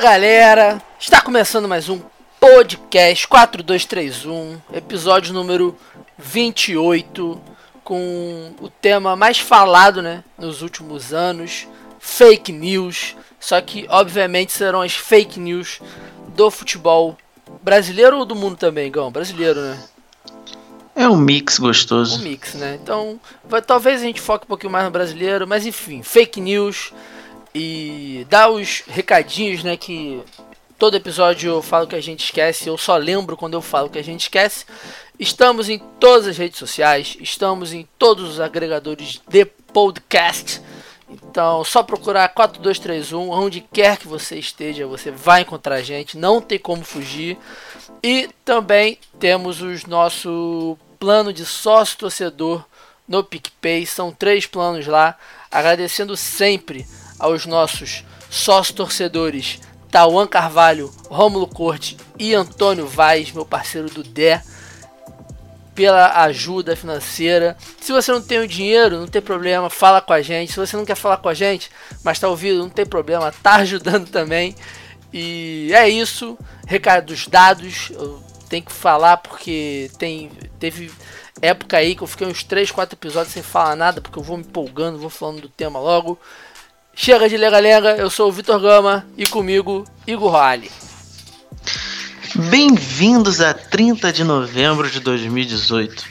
Fala galera, está começando mais um podcast 4231, episódio número 28, com o tema mais falado né, nos últimos anos, fake news. Só que, obviamente, serão as fake news do futebol brasileiro ou do mundo também, Gão? Brasileiro, né? É um mix gostoso. Um mix, né? Então, vai, talvez a gente foque um pouquinho mais no brasileiro, mas enfim, fake news e dar os recadinhos, né? Que todo episódio eu falo que a gente esquece, eu só lembro quando eu falo que a gente esquece. Estamos em todas as redes sociais, estamos em todos os agregadores de podcast. Então, só procurar 4231, onde quer que você esteja, você vai encontrar a gente, não tem como fugir. E também temos o nosso plano de sócio torcedor no PicPay, são três planos lá. Agradecendo sempre aos nossos sócios torcedores Tauan Carvalho, Rômulo Corte e Antônio Vaz, meu parceiro do DÉ pela ajuda financeira. Se você não tem o dinheiro, não tem problema, fala com a gente. Se você não quer falar com a gente, mas está ouvindo, não tem problema, tá ajudando também. E é isso. Recados dados. Eu tenho que falar porque tem teve época aí que eu fiquei uns 3, 4 episódios sem falar nada, porque eu vou me empolgando, vou falando do tema logo. Chega de lega-lega, eu sou o Vitor Gama e comigo, Igor Raleigh. Bem-vindos a 30 de novembro de 2018,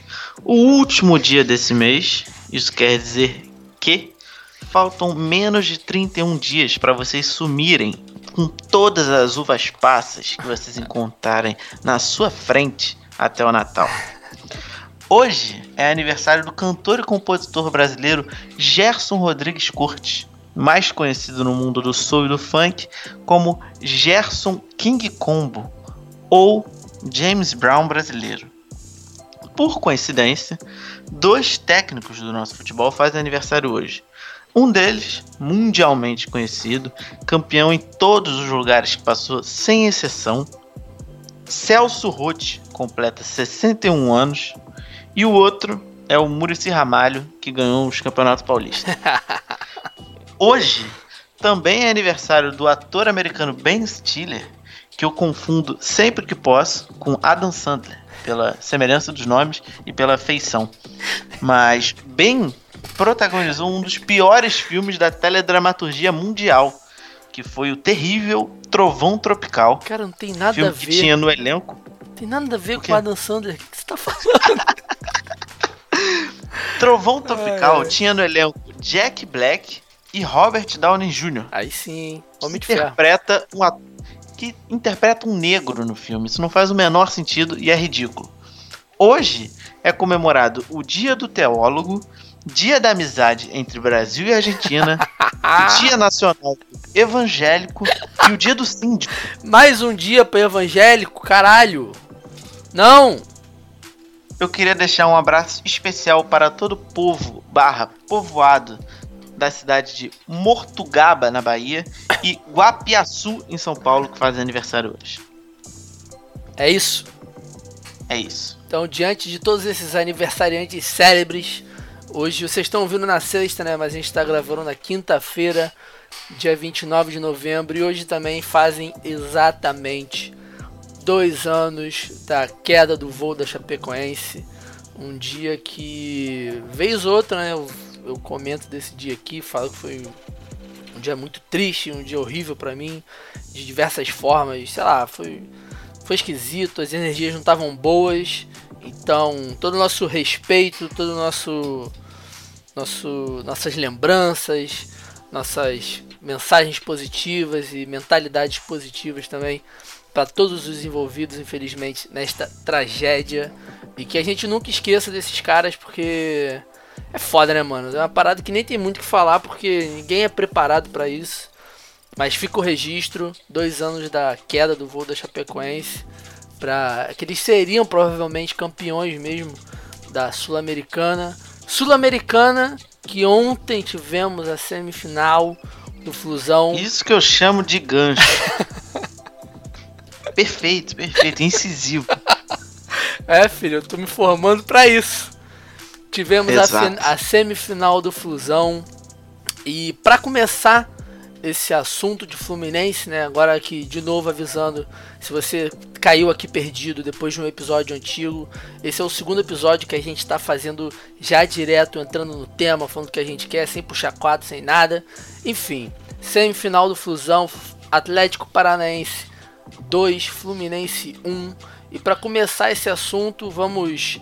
o último dia desse mês. Isso quer dizer que faltam menos de 31 dias para vocês sumirem com todas as uvas passas que vocês encontrarem na sua frente até o Natal. Hoje é aniversário do cantor e compositor brasileiro Gerson Rodrigues Cortes, mais conhecido no mundo do soul e do funk como Gerson King Combo ou James Brown brasileiro. Por coincidência, dois técnicos do nosso futebol fazem aniversário hoje. Um deles, mundialmente conhecido, campeão em todos os lugares que passou, sem exceção, Celso Rotti, completa 61 anos, e o outro é o Murici Ramalho, que ganhou os Campeonatos Paulistas. Hoje também é aniversário do ator americano Ben Stiller, que eu confundo sempre que posso com Adam Sandler, pela semelhança dos nomes e pela feição. Mas Ben protagonizou um dos piores filmes da teledramaturgia mundial, que foi o terrível Trovão Tropical. Cara, não tem nada filme a ver. que tinha no elenco. Não tem nada a ver O com Adam Sandler. O que você tá falando? Trovão Tropical tinha no elenco Jack Black e Robert Downey Jr. Aí sim? Homem de ferro. interpreta um at- que interpreta um negro no filme. Isso não faz o menor sentido e é ridículo. Hoje é comemorado o Dia do Teólogo, Dia da Amizade entre Brasil e Argentina, o Dia Nacional Evangélico e o Dia do Síndico. Mais um dia pro evangélico, caralho. Não! Eu queria deixar um abraço especial para todo o povo barra povoado da cidade de Mortugaba, na Bahia, e Guapiaçu, em São Paulo, que fazem aniversário hoje. É isso. É isso. Então, diante de todos esses aniversariantes célebres, hoje vocês estão ouvindo na sexta, né? Mas a gente está gravando na quinta-feira, dia 29 de novembro. E hoje também fazem exatamente dois anos da queda do voo da Chapecoense. Um dia que, vez ou outra, né? Eu, comento desse dia aqui, falo que foi um dia muito triste, um dia horrível pra mim, de diversas formas. Sei lá, foi foi esquisito, as energias não estavam boas. Então, todo o nosso respeito, todo o nosso, nosso nossas lembranças, nossas mensagens positivas e mentalidades positivas também para todos os envolvidos, infelizmente, nesta tragédia. E que a gente nunca esqueça desses caras, porque é foda, né, mano? É uma parada que nem tem muito o que falar, porque ninguém é preparado para isso. Mas fica o registro, dois anos da queda do voo da Chapecoense, para que eles seriam provavelmente campeões mesmo da Sul-Americana. Sul-Americana que ontem tivemos a semifinal do Flusão. Isso que eu chamo de gancho. perfeito, perfeito, incisivo. É, filho, eu tô me formando pra isso. Tivemos a, a semifinal do Flusão. E pra começar esse assunto de Fluminense, né? Agora aqui de novo avisando, se você caiu aqui perdido depois de um episódio antigo, esse é o segundo episódio que a gente está fazendo já direto, entrando no tema, falando o que a gente quer, sem puxar quadro, sem nada. Enfim, semifinal do Flusão, Atlético Paranaense 2, Fluminense 1. E para começar esse assunto, vamos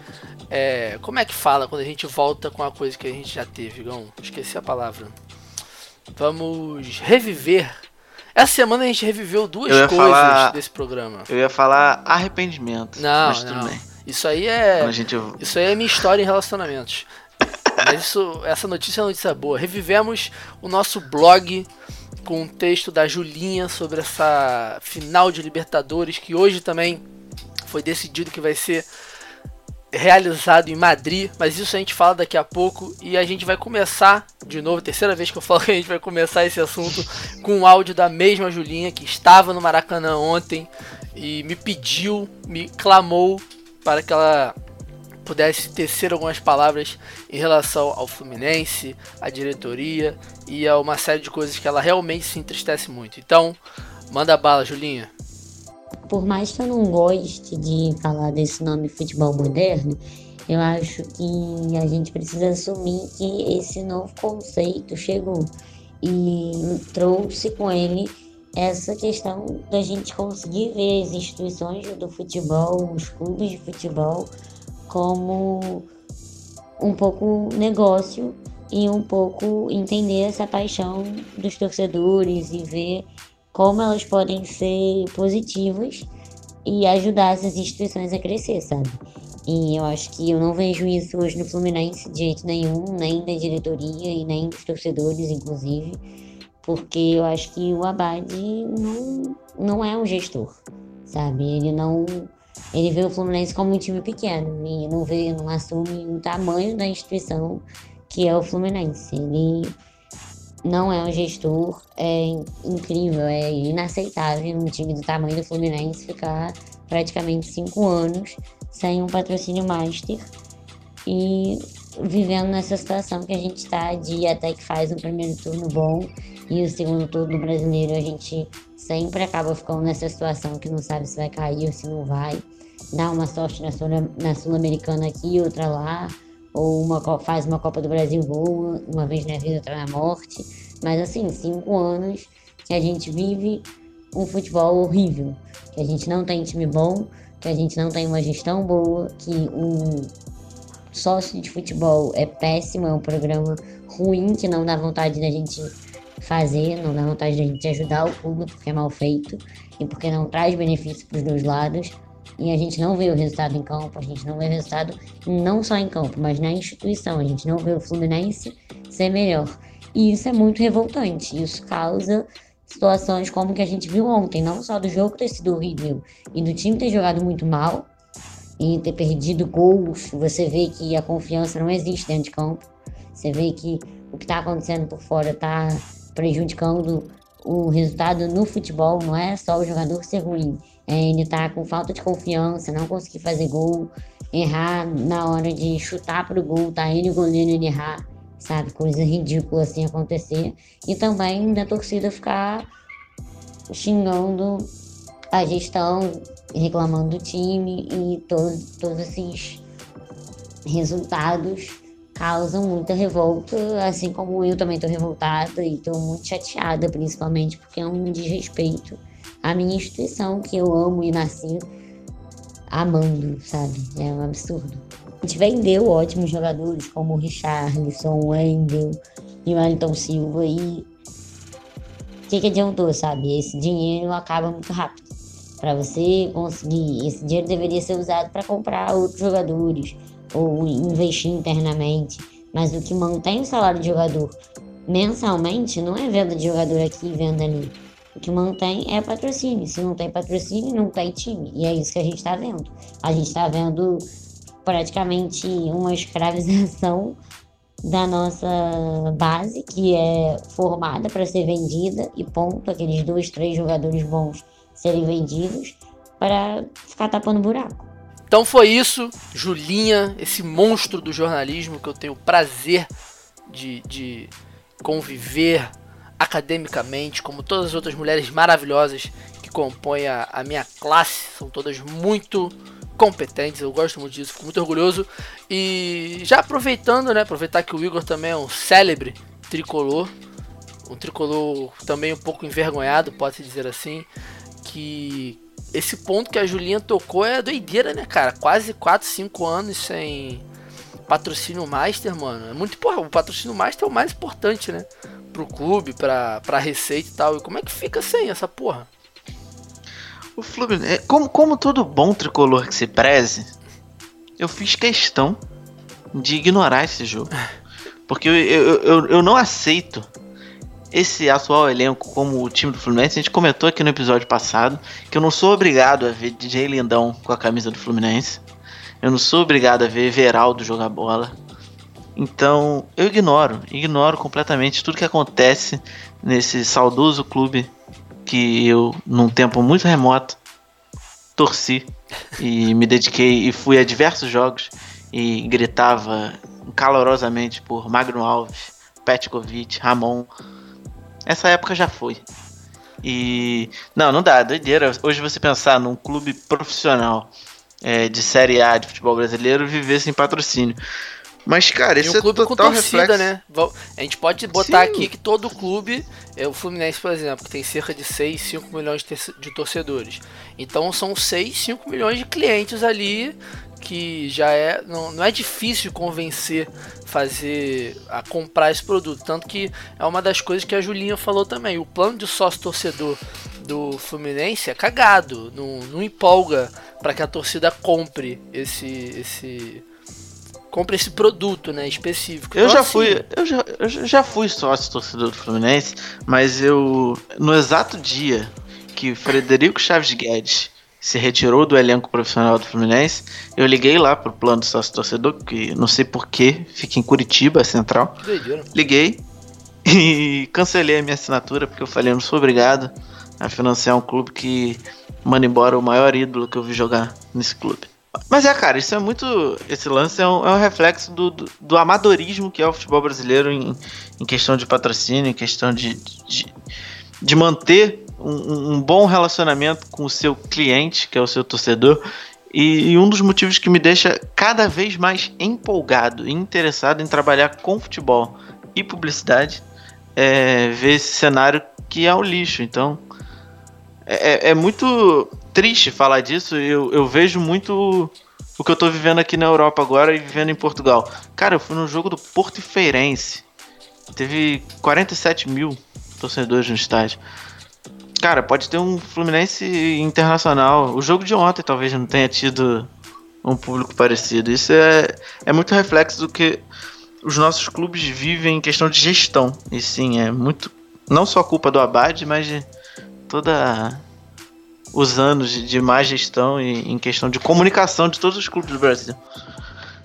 é, como é que fala quando a gente volta com a coisa que a gente já teve, Gão? Esqueci a palavra. Vamos reviver. Essa semana a gente reviveu duas coisas falar, desse programa. Eu ia falar arrependimento. Não, não. Isso aí é. Gente... Isso aí é minha história em relacionamentos. Mas isso, essa notícia é uma notícia boa. Revivemos o nosso blog com um texto da Julinha sobre essa final de Libertadores que hoje também foi decidido que vai ser realizado em Madrid, mas isso a gente fala daqui a pouco e a gente vai começar de novo, terceira vez que eu falo que a gente vai começar esse assunto com o áudio da mesma Julinha que estava no Maracanã ontem e me pediu, me clamou para que ela pudesse tecer algumas palavras em relação ao Fluminense, à diretoria e a uma série de coisas que ela realmente se entristece muito. Então, manda bala, Julinha por mais que eu não goste de falar desse nome futebol moderno, eu acho que a gente precisa assumir que esse novo conceito chegou e trouxe com ele essa questão da gente conseguir ver as instituições do futebol, os clubes de futebol, como um pouco negócio e um pouco entender essa paixão dos torcedores e ver como elas podem ser positivas e ajudar essas instituições a crescer, sabe? E eu acho que eu não vejo isso hoje no Fluminense de jeito nenhum, nem da diretoria e nem dos torcedores, inclusive, porque eu acho que o Abad não, não é um gestor, sabe? Ele não. Ele vê o Fluminense como um time pequeno e não vê, não assume o tamanho da instituição que é o Fluminense. Ele não é um gestor é incrível, é inaceitável um time do tamanho do Fluminense ficar praticamente cinco anos sem um patrocínio master e vivendo nessa situação que a gente está de até que faz um primeiro turno bom e o segundo turno brasileiro a gente sempre acaba ficando nessa situação que não sabe se vai cair ou se não vai. Dá uma sorte na Sul-Americana Sul aqui, outra lá ou uma, faz uma Copa do Brasil boa, uma vez na vida, outra na morte. Mas assim, cinco anos que a gente vive um futebol horrível, que a gente não tem time bom, que a gente não tem uma gestão boa, que o sócio de futebol é péssimo, é um programa ruim que não dá vontade da gente fazer, não dá vontade da gente ajudar o clube porque é mal feito e porque não traz benefício para os dois lados e a gente não vê o resultado em campo, a gente não vê o resultado não só em campo, mas na instituição. A gente não vê o Fluminense ser melhor. E isso é muito revoltante. Isso causa situações como que a gente viu ontem, não só do jogo ter sido horrível e do time ter jogado muito mal e ter perdido gols. Você vê que a confiança não existe dentro de campo. Você vê que o que está acontecendo por fora está prejudicando o resultado no futebol. Não é só o jogador ser ruim, ele tá com falta de confiança, não conseguir fazer gol, errar na hora de chutar pro gol, tá ele o goleiro ele errar, sabe? Coisa ridícula assim acontecer. E também da torcida ficar xingando a gestão, reclamando do time e todos, todos esses resultados causam muita revolta, assim como eu também tô revoltada e tô muito chateada, principalmente porque é um desrespeito a minha instituição que eu amo e nasci amando, sabe? É um absurdo. A gente vendeu ótimos jogadores como Richarlison, Wendel e Wellington Silva e o que, que adiantou, sabe? Esse dinheiro acaba muito rápido. Para você conseguir, esse dinheiro deveria ser usado para comprar outros jogadores ou investir internamente. Mas o que mantém o salário de jogador mensalmente não é venda de jogador aqui e venda ali o que mantém é patrocínio. Se não tem patrocínio, não tem time. E é isso que a gente está vendo. A gente está vendo praticamente uma escravização da nossa base, que é formada para ser vendida, e ponto, aqueles dois, três jogadores bons serem vendidos para ficar tapando buraco. Então foi isso, Julinha, esse monstro do jornalismo que eu tenho o prazer de, de conviver academicamente, como todas as outras mulheres maravilhosas que compõem a, a minha classe. São todas muito competentes, eu gosto muito disso, fico muito orgulhoso. E já aproveitando, né, aproveitar que o Igor também é um célebre tricolor, um tricolor também um pouco envergonhado, pode-se dizer assim, que esse ponto que a Julinha tocou é doideira, né, cara? Quase 4, 5 anos sem patrocínio Master, mano. É muito, porra, o patrocínio Master é o mais importante, né? Pro clube, pra, pra receita e tal. E como é que fica sem essa porra? O Fluminense, é, como, como todo bom tricolor que se preze, eu fiz questão de ignorar esse jogo. Porque eu, eu, eu, eu não aceito esse atual elenco como o time do Fluminense. A gente comentou aqui no episódio passado que eu não sou obrigado a ver DJ Lindão com a camisa do Fluminense. Eu não sou obrigado a ver Everaldo jogar bola. Então eu ignoro, ignoro completamente tudo que acontece nesse saudoso clube que eu, num tempo muito remoto, torci e me dediquei e fui a diversos jogos e gritava calorosamente por Magno Alves, Petkovic, Ramon. Essa época já foi. E não, não dá, doideira. Hoje você pensar num clube profissional é, de Série A de futebol brasileiro viver sem patrocínio. Mas, cara, esse um é clube total com torcida, reflexo. né? A gente pode botar Sim. aqui que todo clube, é, o Fluminense, por exemplo, que tem cerca de 6, 5 milhões de torcedores. Então são 6, 5 milhões de clientes ali que já é. Não, não é difícil convencer fazer a comprar esse produto. Tanto que é uma das coisas que a Julinha falou também. O plano de sócio torcedor do Fluminense é cagado. Não, não empolga para que a torcida compre esse. esse compre esse produto, né, específico. Eu Então, já assim, fui, eu já, eu já- fui sócio torcedor do Fluminense, mas eu no exato dia que Frederico Chaves Guedes se retirou do elenco profissional do Fluminense, eu liguei lá pro plano sócio torcedor, que não sei porquê, fica em Curitiba, central. Doideira. Liguei e cancelei a minha assinatura porque eu falei, eu não sou obrigado a financiar um clube que manda embora o maior ídolo que eu vi jogar nesse clube. Mas é, cara, isso é muito. Esse lance é um, é um reflexo do, do, do amadorismo que é o futebol brasileiro em, em questão de patrocínio, em questão de, de, de manter um, um bom relacionamento com o seu cliente, que é o seu torcedor. E, e um dos motivos que me deixa cada vez mais empolgado e interessado em trabalhar com futebol e publicidade é ver esse cenário que é o lixo. Então é, é muito triste falar disso. Eu, eu vejo muito o que eu tô vivendo aqui na Europa agora e vivendo em Portugal. Cara, eu fui no jogo do Porto e Feirense. Teve 47 mil torcedores no estádio. Cara, pode ter um Fluminense internacional. O jogo de ontem talvez não tenha tido um público parecido. Isso é, é muito reflexo do que os nossos clubes vivem em questão de gestão. E sim, é muito. Não só culpa do Abad, mas de toda os anos de, má gestão e em questão de comunicação de todos os clubes do Brasil.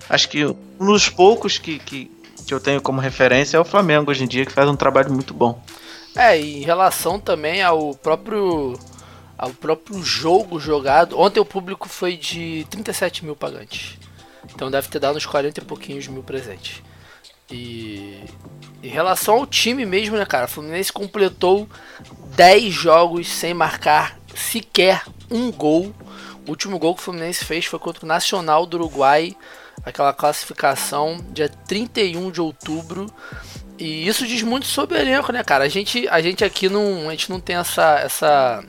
Acho que um dos poucos que, que, que eu tenho como referência é o Flamengo hoje em dia, que faz um trabalho muito bom. É, e em relação também ao próprio ao próprio jogo jogado, ontem o público foi de 37 mil pagantes. Então deve ter dado uns 40 e pouquinhos mil presentes. E em relação ao time mesmo, né, cara? O Fluminense completou 10 jogos sem marcar sequer um gol. O último gol que o Fluminense fez foi contra o Nacional do Uruguai, aquela classificação, dia 31 de outubro. E isso diz muito sobre o elenco, né, cara? A gente, a gente aqui não, a gente não tem essa, essa,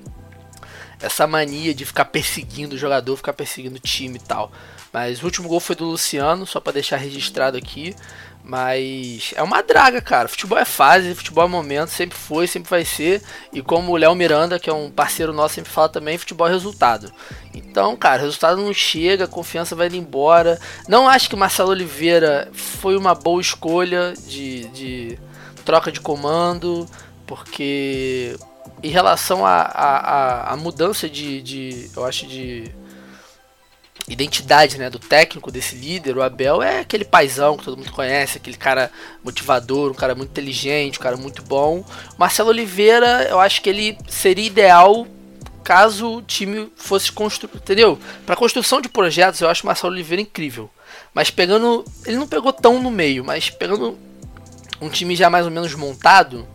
essa mania de ficar perseguindo o jogador, ficar perseguindo o time e tal. Mas o último gol foi do Luciano, só para deixar registrado aqui. Mas é uma draga, cara. Futebol é fase, futebol é momento, sempre foi, sempre vai ser. E como o Léo Miranda, que é um parceiro nosso, sempre fala também, futebol é resultado. Então, cara, resultado não chega, a confiança vai indo embora. Não acho que Marcelo Oliveira foi uma boa escolha de, de troca de comando, porque em relação à a, a, a, mudança de, de, eu acho, de identidade né, do técnico, desse líder, o Abel é aquele paizão que todo mundo conhece, aquele cara motivador, um cara muito inteligente, um cara muito bom. Marcelo Oliveira, eu acho que ele seria ideal caso o time fosse construído, entendeu? Para construção de projetos, eu acho o Marcelo Oliveira incrível. Mas pegando, ele não pegou tão no meio, mas pegando um time já mais ou menos montado,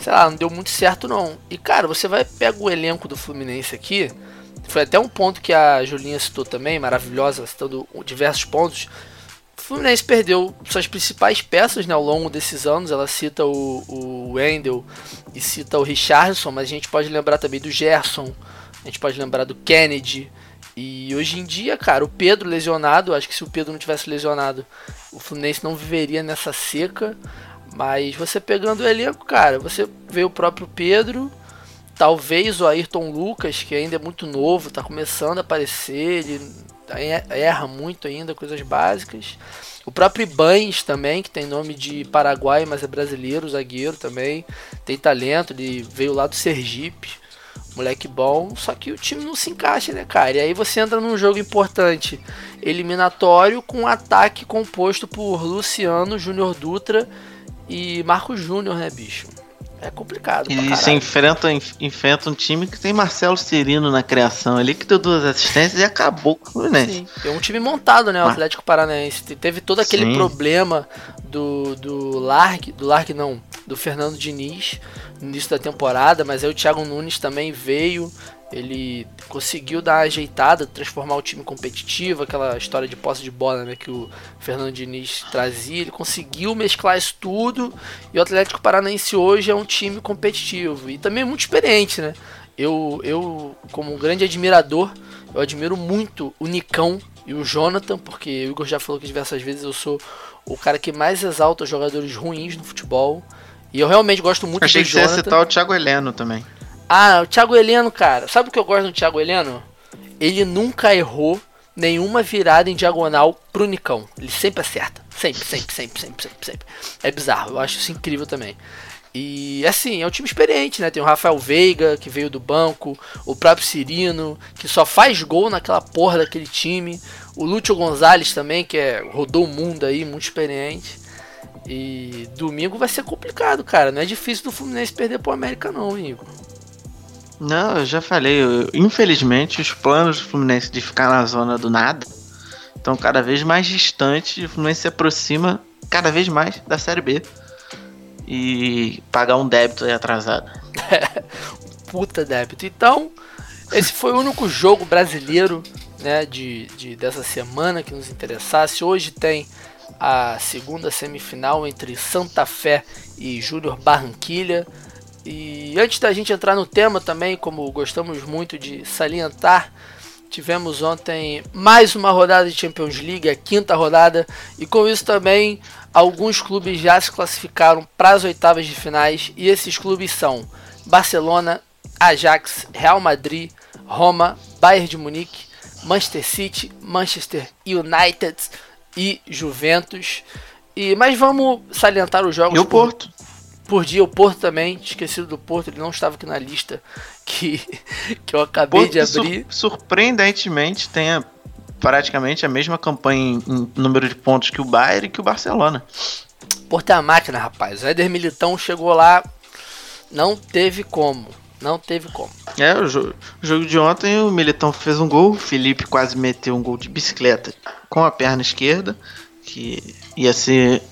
sei lá, não deu muito certo não. E cara, você vai pega o elenco do Fluminense aqui, foi até um ponto que a Julinha citou também, maravilhosa, citando diversos pontos. O Fluminense perdeu suas principais peças né, ao longo desses anos. Ela cita o, o Wendel e cita o Richardson, mas a gente pode lembrar também do Gerson, a gente pode lembrar do Kennedy. E hoje em dia, cara, o Pedro lesionado, acho que se o Pedro não tivesse lesionado, o Fluminense não viveria nessa seca. Mas você pegando o elenco, cara, você vê o próprio Pedro, talvez o Ayrton Lucas, que ainda é muito novo, está começando a aparecer, ele erra muito ainda, coisas básicas. O próprio Ibanes também, que tem nome de Paraguai, mas é brasileiro, zagueiro também, tem talento, ele veio lá do Sergipe, moleque bom, só que o time não se encaixa, né, cara? E aí você entra num jogo importante, eliminatório, com um ataque composto por Luciano, Júnior Dutra e Marcos Júnior, né, bicho? É complicado. E você enfrenta, enfrenta um time que tem Marcelo Cirino na criação ali, que deu duas assistências e acabou com o Fluminense. É um time montado, né? O Atlético Paranaense. Teve todo aquele Sim. problema do, do Largue, do Largue não, do Fernando Diniz no início da temporada, mas aí o Thiago Nunes também veio ele conseguiu dar uma ajeitada, transformar o time competitivo, aquela história de posse de bola né, que o Fernando Diniz trazia. Ele conseguiu mesclar isso tudo e o Atlético Paranaense hoje é um time competitivo e também muito experiente. Né? Eu, eu, como um grande admirador, eu admiro muito o Nicão e o Jonathan, porque o Igor já falou que diversas vezes eu sou o cara que mais exalta jogadores ruins no futebol. E eu realmente gosto muito Achei do Jonathan. Achei que você ia citar o Thiago Heleno também. Ah, o Thiago Heleno, cara. Sabe o que eu gosto do Thiago Heleno? Ele nunca errou nenhuma virada em diagonal pro Nicão. Ele sempre acerta. Sempre, sempre, sempre, sempre, sempre, sempre. É bizarro. Eu acho isso incrível também. E assim, é um time experiente, né? Tem o Rafael Veiga, que veio do banco, o próprio Cirino, que só faz gol naquela porra daquele time. O Lúcio Gonzalez também, que é, rodou o mundo aí, muito experiente. E domingo vai ser complicado, cara. Não é difícil do Fluminense perder pro América, não, Igor. Não, eu já falei. Eu, infelizmente, os planos do Fluminense de ficar na zona do nada estão cada vez mais distantes. O Fluminense se aproxima cada vez mais da Série B. E pagar um débito aí atrasado. Puta débito. Então, esse foi o único jogo brasileiro né, de, de, dessa semana que nos interessasse. Hoje tem a segunda semifinal entre Santa Fé e Júnior Barranquilha. E antes da gente entrar no tema também, como gostamos muito de salientar, tivemos ontem mais uma rodada de Champions League, a quinta rodada, e com isso também alguns clubes já se classificaram para as oitavas de finais, e esses clubes são Barcelona, Ajax, Real Madrid, Roma, Bayern de Munique, Manchester City, Manchester United e Juventus. E mas vamos salientar os jogos. E o Porto por dia. O Porto também, esquecido do Porto, ele não estava aqui na lista que, que eu acabei Porto de abrir. Sur surpreendentemente tem praticamente a mesma campanha em, número de pontos que o Bayern e que o Barcelona. Porto é a máquina, rapaz. O Éder Militão chegou lá, não teve como. Não teve como. É, o jogo, o jogo de ontem o Militão fez um gol, o Felipe quase meteu um gol de bicicleta com a perna esquerda, que ia ser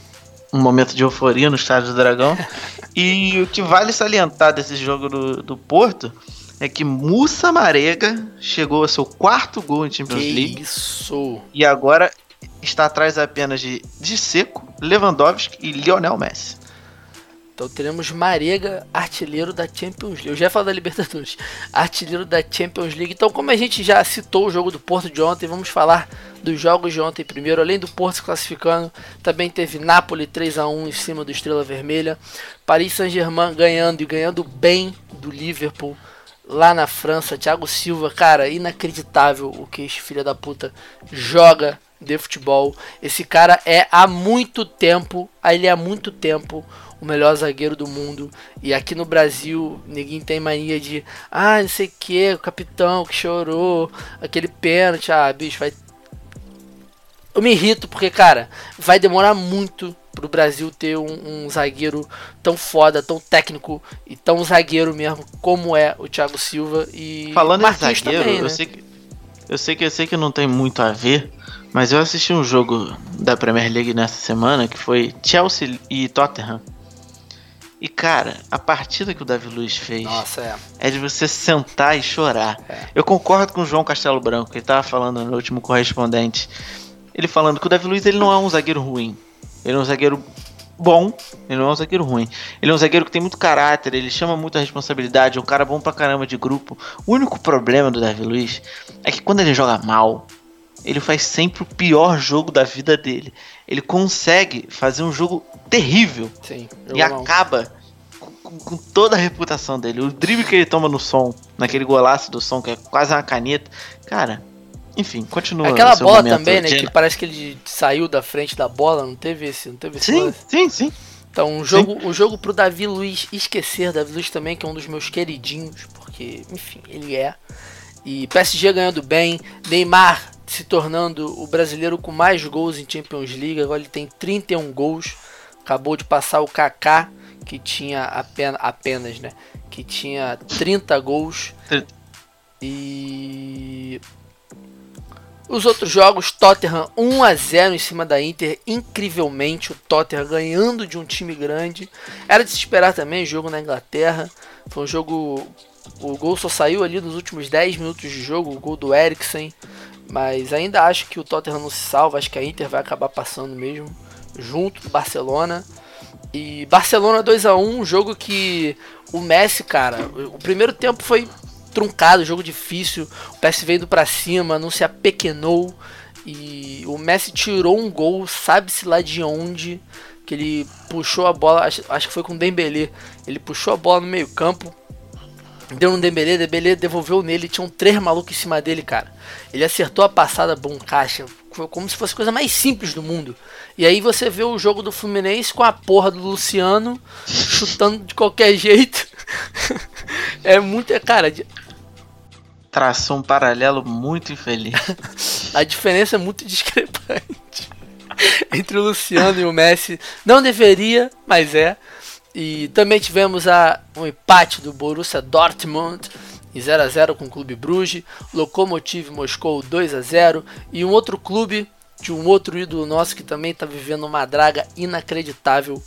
um momento de euforia no Estádio do Dragão. e o que vale salientar desse jogo do, do Porto é que Mussa Marega chegou ao seu quarto gol em Champions que League. Isso! E agora está atrás apenas de, de Seco, Lewandowski e Lionel Messi. Então teremos Marega, artilheiro da Champions League. Eu já ia falar da Libertadores. Artilheiro da Champions League. Então, como a gente já citou o jogo do Porto de ontem, vamos falar dos jogos de ontem primeiro. Além do Porto se classificando, também teve Napoli 3 a 1 em cima do Estrela Vermelha. Paris Saint-Germain ganhando e ganhando bem do Liverpool lá na França. Thiago Silva, cara, inacreditável o que este filho da puta joga de futebol. Esse cara é há muito tempo, ele é há muito tempo o melhor zagueiro do mundo. E aqui no Brasil, ninguém tem mania de, ah, não sei o que, o capitão que chorou, aquele pênalti, ah, bicho, vai. Eu me irrito porque, cara, vai demorar muito pro Brasil ter um, um, zagueiro tão foda, tão técnico e tão zagueiro mesmo como é o Thiago Silva e falando em zagueiro, também, né? eu sei que eu sei que eu sei que não tem muito a ver, mas eu assisti um jogo da Premier League nessa semana que foi Chelsea e Tottenham. E cara, a partida que o Davi Luiz fez Nossa, é. é de você sentar e chorar. É. Eu concordo com o João Castelo Branco, que ele tava falando no último correspondente. Ele falando que o Davi Luiz ele não é um zagueiro ruim. Ele é um zagueiro bom, ele não é um zagueiro ruim. Ele é um zagueiro que tem muito caráter, ele chama muita responsabilidade, é um cara bom pra caramba de grupo. O único problema do Davi Luiz é que quando ele joga mal, ele faz sempre o pior jogo da vida dele. Ele consegue fazer um jogo terrível Sim. e acaba com, com- toda a reputação dele. O drible que ele toma no som, naquele golaço do som, que é quase uma caneta. Cara, enfim, continua. Aquela bola momento, também, né? Que parece que ele saiu da frente da bola, não teve esse, não teve esse Sim, lance? sim, sim. Então, um jogo, um jogo pro Davi Luiz esquecer. Davi Luiz também, que é um dos meus queridinhos, porque, enfim, ele é. E PSG ganhando bem. Neymar se tornando o brasileiro com mais gols em Champions League. Agora ele tem 31 gols. Acabou de passar o Kaká, que tinha apenas, apenas né? Que tinha 30 gols. E os outros jogos, Tottenham 1 a 0 em cima da Inter, incrivelmente o Tottenham ganhando de um time grande. Era de se esperar também, jogo na Inglaterra. Foi um jogo o gol só saiu ali nos últimos 10 minutos de jogo, o gol do Eriksen, mas ainda acho que o Tottenham não se salva, acho que a Inter vai acabar passando mesmo junto do Barcelona. E Barcelona 2 a 1, um jogo que o Messi, cara, o primeiro tempo foi truncado, jogo difícil. O PSV indo pra cima, não se apequenou. E o Messi tirou um gol, sabe-se lá de onde. Que ele puxou a bola, acho, acho que foi com o Dembélé. Ele puxou a bola no meio-campo, deu um Dembélé, Dembélé devolveu nele, tinham três malucos em cima dele, cara. Ele acertou a passada bom caixa, foi como se fosse a coisa mais simples do mundo. E aí você vê o jogo do Fluminense com a porra do Luciano chutando de qualquer jeito. é muito, cara, Traçou um paralelo muito infeliz. a diferença é muito discrepante entre o Luciano e o Messi. Não deveria, mas é. E também tivemos a, um empate do Borussia Dortmund em 0 a 0 com o Clube Bruges, Lokomotiv Moscou 2 a 0 e um outro clube de um outro ídolo nosso que também está vivendo uma draga inacreditável.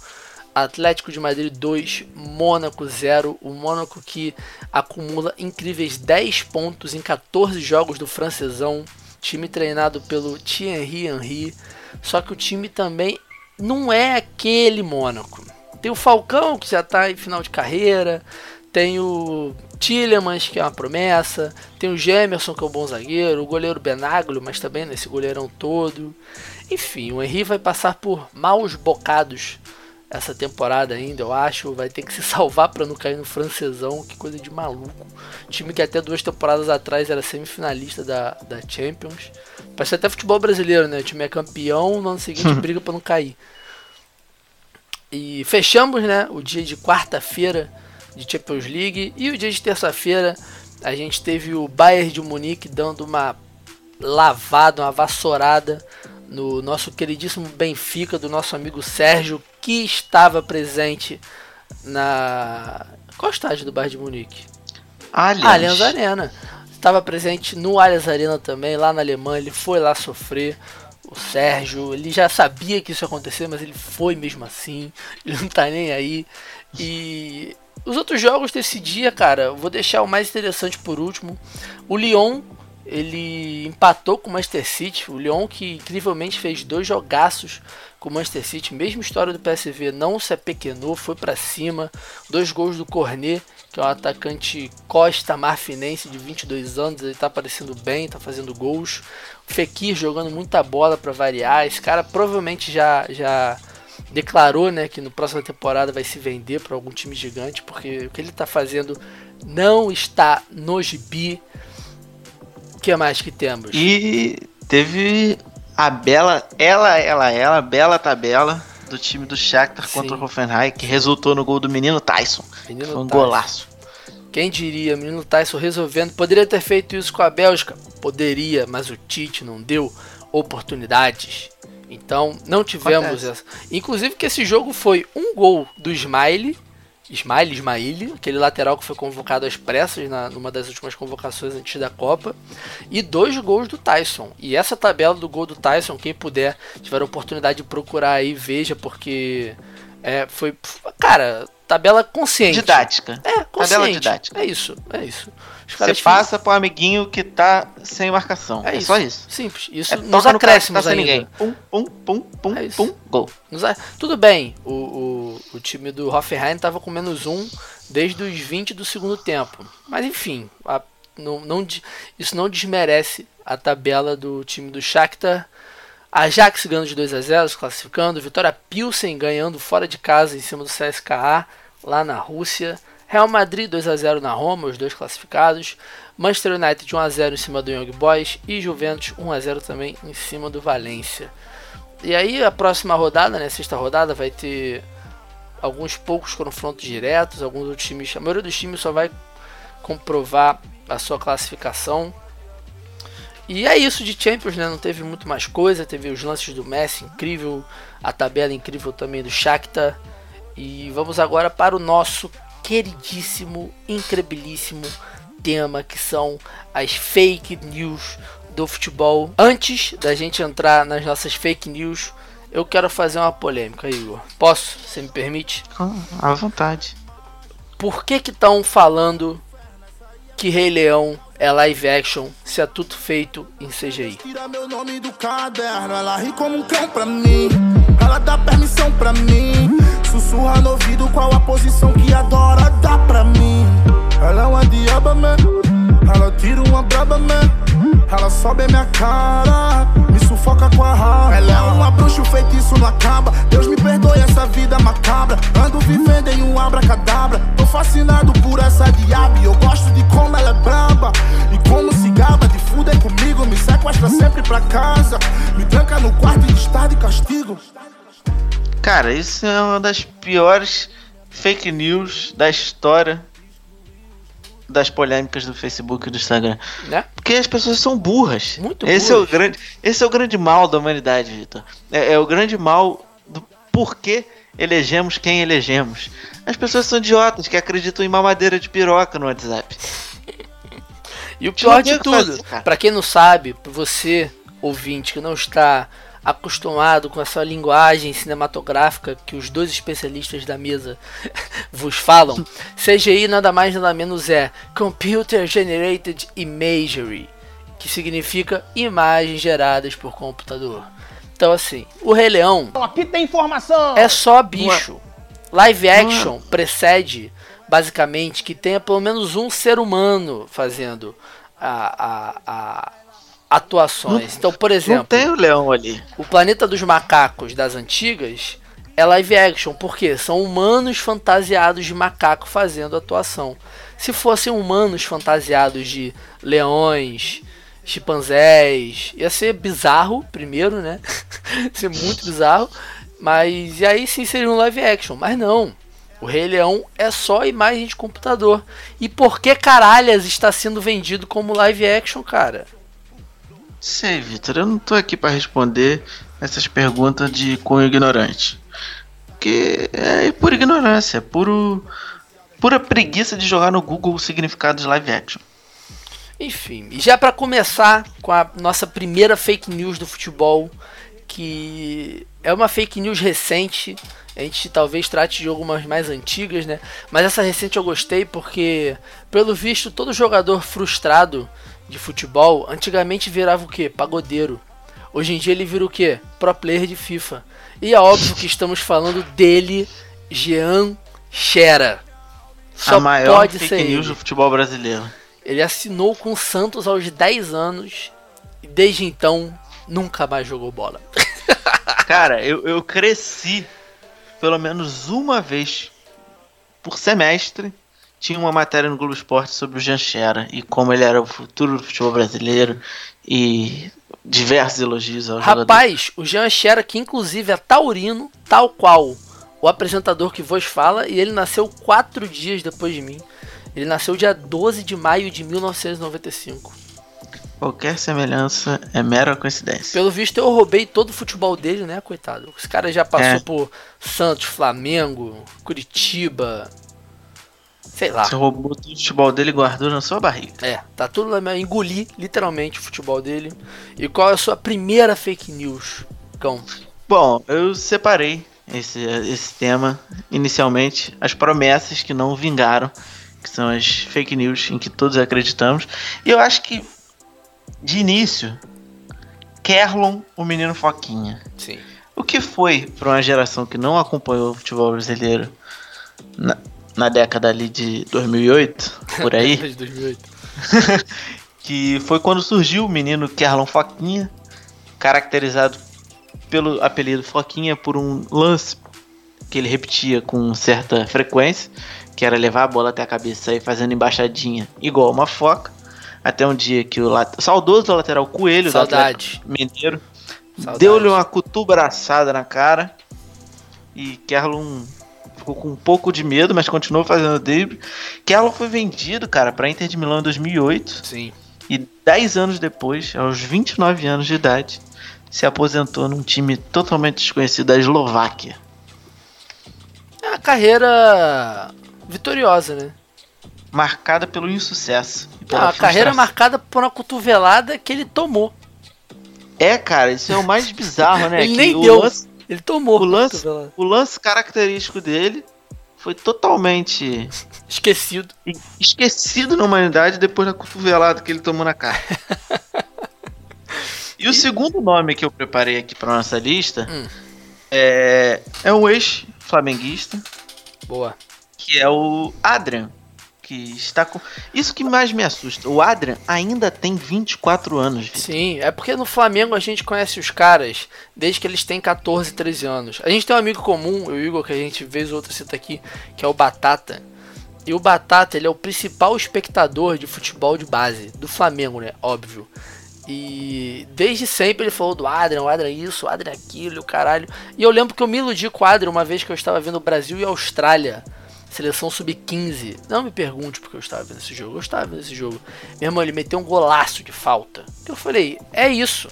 Atlético de Madrid 2, Mônaco 0. O Mônaco que acumula incríveis 10 pontos em 14 jogos do francesão. Time treinado pelo Thierry Henry. Só que o time também não é aquele Mônaco. Tem o Falcão, que já está em final de carreira. Tem o Tillemans, que é uma promessa. Tem o Gemerson, que é um bom zagueiro. O goleiro Benaglio, mas também nesse goleirão todo. Enfim, o Henry vai passar por maus bocados essa temporada ainda, eu acho. Vai ter que se salvar para não cair no francesão. Que coisa de maluco. Time que até duas temporadas atrás era semifinalista da, da Champions. Parece até futebol brasileiro, né? O time é campeão, no ano seguinte briga para não cair. E fechamos, né, o dia de quarta-feira de Champions League e o dia de terça-feira a gente teve o Bayern de Munique dando uma lavada, uma vassourada no nosso queridíssimo Benfica do nosso amigo Sérgio que estava presente na qual estádio do Bayern de Munique? Allianz. Allianz Arena. Estava presente no Allianz Arena também, lá na Alemanha, ele foi lá sofrer. O Sérgio, ele já sabia que isso ia acontecer, mas ele foi mesmo assim. Ele não tá nem aí. E os outros jogos desse dia, cara, vou deixar o mais interessante por último. O Lyon, ele empatou com o Manchester City. O Lyon que incrivelmente fez dois jogaços com o Manchester City, mesma história do PSV, não se apequenou, foi para cima. Dois gols do Cornet, que é um atacante Costa Marfinense de 22 anos, ele tá aparecendo bem, tá fazendo gols. O Fekir jogando muita bola para variar. Esse cara provavelmente já já declarou, né, que no próxima temporada vai se vender para algum time gigante, porque o que ele tá fazendo não está no gibi. O que mais que temos? E teve a bela, ela, ela, ela, bela tabela do time do Shakhtar Sim. contra o Hoffenheim, que resultou no gol do menino Tyson. Menino Foi um Tyson. golaço. Quem diria, menino Tyson resolvendo. Poderia ter feito isso com a Bélgica? Poderia, mas o Tite não deu oportunidades. Então não tivemos Acontece. essa. Inclusive que esse jogo foi um gol do Smiley. Smiley, Ismaili, aquele lateral que foi convocado às pressas na, numa das últimas convocações antes da Copa, e dois gols do Tyson. E essa tabela do gol do Tyson, quem puder, tiver a oportunidade de procurar aí, veja, porque É, foi. Cara, tabela consciente. Didática. É, consciente. Tabela didática. É isso, é isso. Você passa pro amiguinho que tá sem marcação. É, só isso. Simples. Isso É, nos tá acréscimos sem ainda. ninguém. Pum, pum, pum, pum, É pum, gol. Tudo bem, o, o, o time do Hoffenheim tava com menos um desde os 20 do segundo tempo. Mas enfim, a- não, não isso não desmerece a tabela do time do Shakhtar. Ajax ganhando de 2 a 0 se classificando. Vitória Pilsen ganhando fora de casa em cima do CSKA lá na Rússia. Real Madrid 2 a 0 na Roma, os dois classificados. Manchester United 1 a 0 em cima do Young Boys e Juventus 1 a 0 também em cima do Valência. E aí a próxima rodada, né, sexta rodada, vai ter alguns poucos confrontos diretos, alguns outros times, a maioria dos times só vai comprovar a sua classificação. E é isso de Champions, né? Não teve muito mais coisa, teve os lances do Messi incrível, a tabela incrível também do Shakhtar. E vamos agora para o nosso queridíssimo, increbilíssimo tema que são as fake news do futebol. Antes da gente entrar nas nossas fake news, eu quero fazer uma polêmica, Igor. Posso? Você me permite? Ah, À vontade. Por que que estão falando que Rei Leão é live action se é tudo feito em CGI? Tira meu nome do caderno, ela ri como um cão pra mim. Ela dá permissão pra mim. Sussurra no ouvido qual a posição que adora dá pra mim. Ela é uma diaba, man. Ela tira uma braba, man. Ela sobe a minha cara, me sufoca com a raiva. Ela é uma bruxa, o feitiço não acaba. Deus me perdoe essa vida macabra. Ando vivendo em um abracadabra. Tô fascinado por essa diaba. E eu gosto de como ela é braba. E como se gaba de fuder comigo. Me sequestra sempre pra casa. Me tranca no quarto de estado e castigo. Cara, isso é uma das piores fake news da história das polêmicas do Facebook e do Instagram. Né? Porque as pessoas são burras. Muito esse É o burras. grande, esse é o grande mal da humanidade, Vitor. É, é o grande mal do porquê elegemos quem elegemos. As pessoas são idiotas que acreditam em mamadeira de piroca no WhatsApp. E o pior de tudo, pra quem não sabe, você, ouvinte, que não está acostumado com essa linguagem cinematográfica que os dois especialistas da mesa vos falam, CGI nada mais nada menos é Computer Generated Imagery, que significa imagens geradas por computador. Então assim, o Rei Leão Aqui tem informação! é só bicho. Live action precede, basicamente, que tenha pelo menos um ser humano fazendo a, a, a atuações. Então, por Não exemplo, tem o leão ali. o Planeta dos Macacos das antigas é live action, porque são humanos fantasiados de macaco fazendo atuação. Se fossem humanos fantasiados de leões, chimpanzés, ia ser bizarro primeiro, né? ia ser muito bizarro. Mas e aí sim seria um live action. Mas não. O Rei Leão é só imagem de computador. E por que caralhas está sendo vendido como live action, cara? Sei, Vitor, eu não tô aqui pra responder essas perguntas de cunho ignorante. Porque é por ignorância, é puro, pura preguiça de jogar no Google o significado de live action. Enfim, e já para começar com a nossa primeira fake news do futebol, que é uma fake news recente, a gente talvez trate de algumas mais antigas, né? Mas essa recente eu gostei porque, pelo visto, todo jogador frustrado de futebol antigamente virava o quê? Pagodeiro. Hoje em dia ele vira o quê? Pro player de FIFA. E é óbvio que estamos falando dele, Jean Xera. Só a maior pode fake ser news ele. do futebol brasileiro. Ele assinou com o Santos aos 10 anos e desde então nunca mais jogou bola. Cara, eu, eu cresci pelo menos uma vez por semestre. Tinha uma matéria no Globo Esporte sobre o Jean Xera e como ele era o futuro do futebol brasileiro e diversos elogios ao jogador. Rapaz, o Jean Xera, que inclusive é taurino, tal qual o apresentador que vos fala, e ele nasceu quatro dias depois de mim. Ele nasceu dia 12 de maio de 1995. Qualquer semelhança é mera coincidência. Pelo visto, eu roubei todo o futebol dele, né, coitado? Esse cara já passou É. por Santos, Flamengo, Curitiba. Sei lá. Você roubou todo o futebol dele e guardou na sua barriga. É, tá tudo na minha. Engoli literalmente o futebol dele. E qual é a sua primeira fake news, Cão? Bom, eu separei esse, esse tema inicialmente, as promessas que não vingaram, que são as fake news em que todos acreditamos. E eu acho que, de início, Kerlon, o menino Foquinha. Sim. O que foi para uma geração que não acompanhou o futebol brasileiro na, na década ali de 2008, por aí, De 2008. que foi quando surgiu o menino Kerlon Foquinha, caracterizado pelo apelido Foquinha por um lance que ele repetia com certa frequência, que era levar a bola até a cabeça e fazendo embaixadinha igual uma foca, até um dia que o lat- saudoso lateral Coelho do Saudade. Atlético Mineiro deu-lhe uma cutubraçada na cara e Kerlon ficou com um pouco de medo, mas continuou fazendo drible. Kerlon foi vendido, cara, para Inter de Milão em 2008 Sim. e 10 anos depois, aos 29 anos de idade, se aposentou num time totalmente desconhecido da Eslováquia. É uma carreira vitoriosa, né? Marcada pelo insucesso. É pela uma carreira frustração. marcada por uma cotovelada que ele tomou. É, cara, isso é o mais bizarro, né? Ele que nem deu. lance- Ele tomou. O lance- o lance característico dele foi totalmente Esquecido. Esquecido na humanidade depois da cotovelada que ele tomou na cara. e o segundo nome que eu preparei aqui para nossa lista Hum. é, é um ex-flamenguista, Boa. que é o Adrian. Que está com. Isso que mais me assusta. O Adrian ainda tem 24 anos. Vitor. Sim, é porque no Flamengo a gente conhece os caras desde que eles têm 14, 13 anos. A gente tem um amigo comum, o Igor, que a gente vez ou outra cita aqui, que é o Batata. E o Batata, ele é o principal espectador de futebol de base do Flamengo, né? Óbvio. E desde sempre ele falou do Adrian, o Adrian isso, o Adrian aquilo, e o caralho. E eu lembro que eu me iludi com o Adrian uma vez que eu estava vendo Brasil e Austrália, seleção sub-15. Não me pergunte porque eu estava vendo esse jogo, eu estava vendo esse jogo. Meu irmão, ele meteu um golaço de falta. Eu falei, é isso.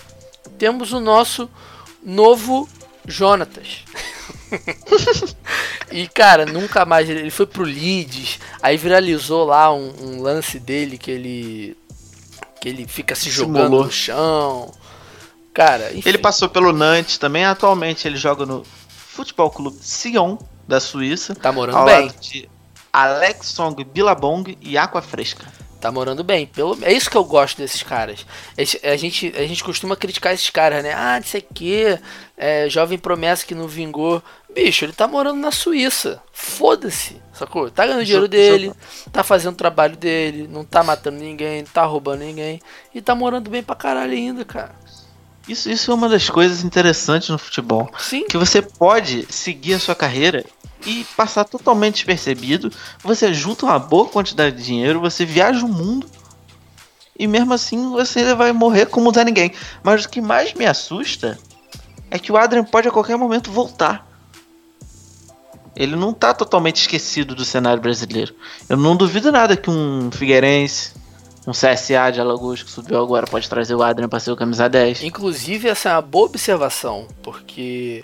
Temos o nosso novo Jonatas. e cara, nunca mais. Ele ele foi pro Leeds, aí viralizou lá um, um lance dele que ele. que ele fica se jogando Simulou. no chão. Cara, enfim. Ele passou pelo Nantes também. Atualmente ele joga no Futebol Clube Sion, da Suíça. Tá morando ao bem. lado de Alex Song, Billabong e Aqua Fresca. Tá morando bem. Pelo... É isso que eu gosto desses caras. Esse- A gente, a gente costuma criticar esses caras, né? Ah, não sei o que. É, jovem promessa que não vingou. Bicho, ele tá morando na Suíça. Foda-se. Sacou? Tá ganhando dinheiro dele. Tá fazendo o trabalho dele. Não tá matando ninguém. Não tá roubando ninguém. E tá morando bem pra caralho ainda, cara. Isso, isso é uma das coisas interessantes no futebol. Sim. Que você pode seguir a sua carreira e passar totalmente despercebido. Você junta uma boa quantidade de dinheiro, você viaja o mundo e mesmo assim você vai morrer como não Zé ninguém. Mas o que mais me assusta é que o Adrian pode a qualquer momento voltar. Ele não tá totalmente esquecido do cenário brasileiro. Eu não duvido nada que um Figueirense, um CSA de Alagoas que subiu agora pode trazer o Adrian pra ser o camisa 10. Inclusive, essa é uma boa observação, porque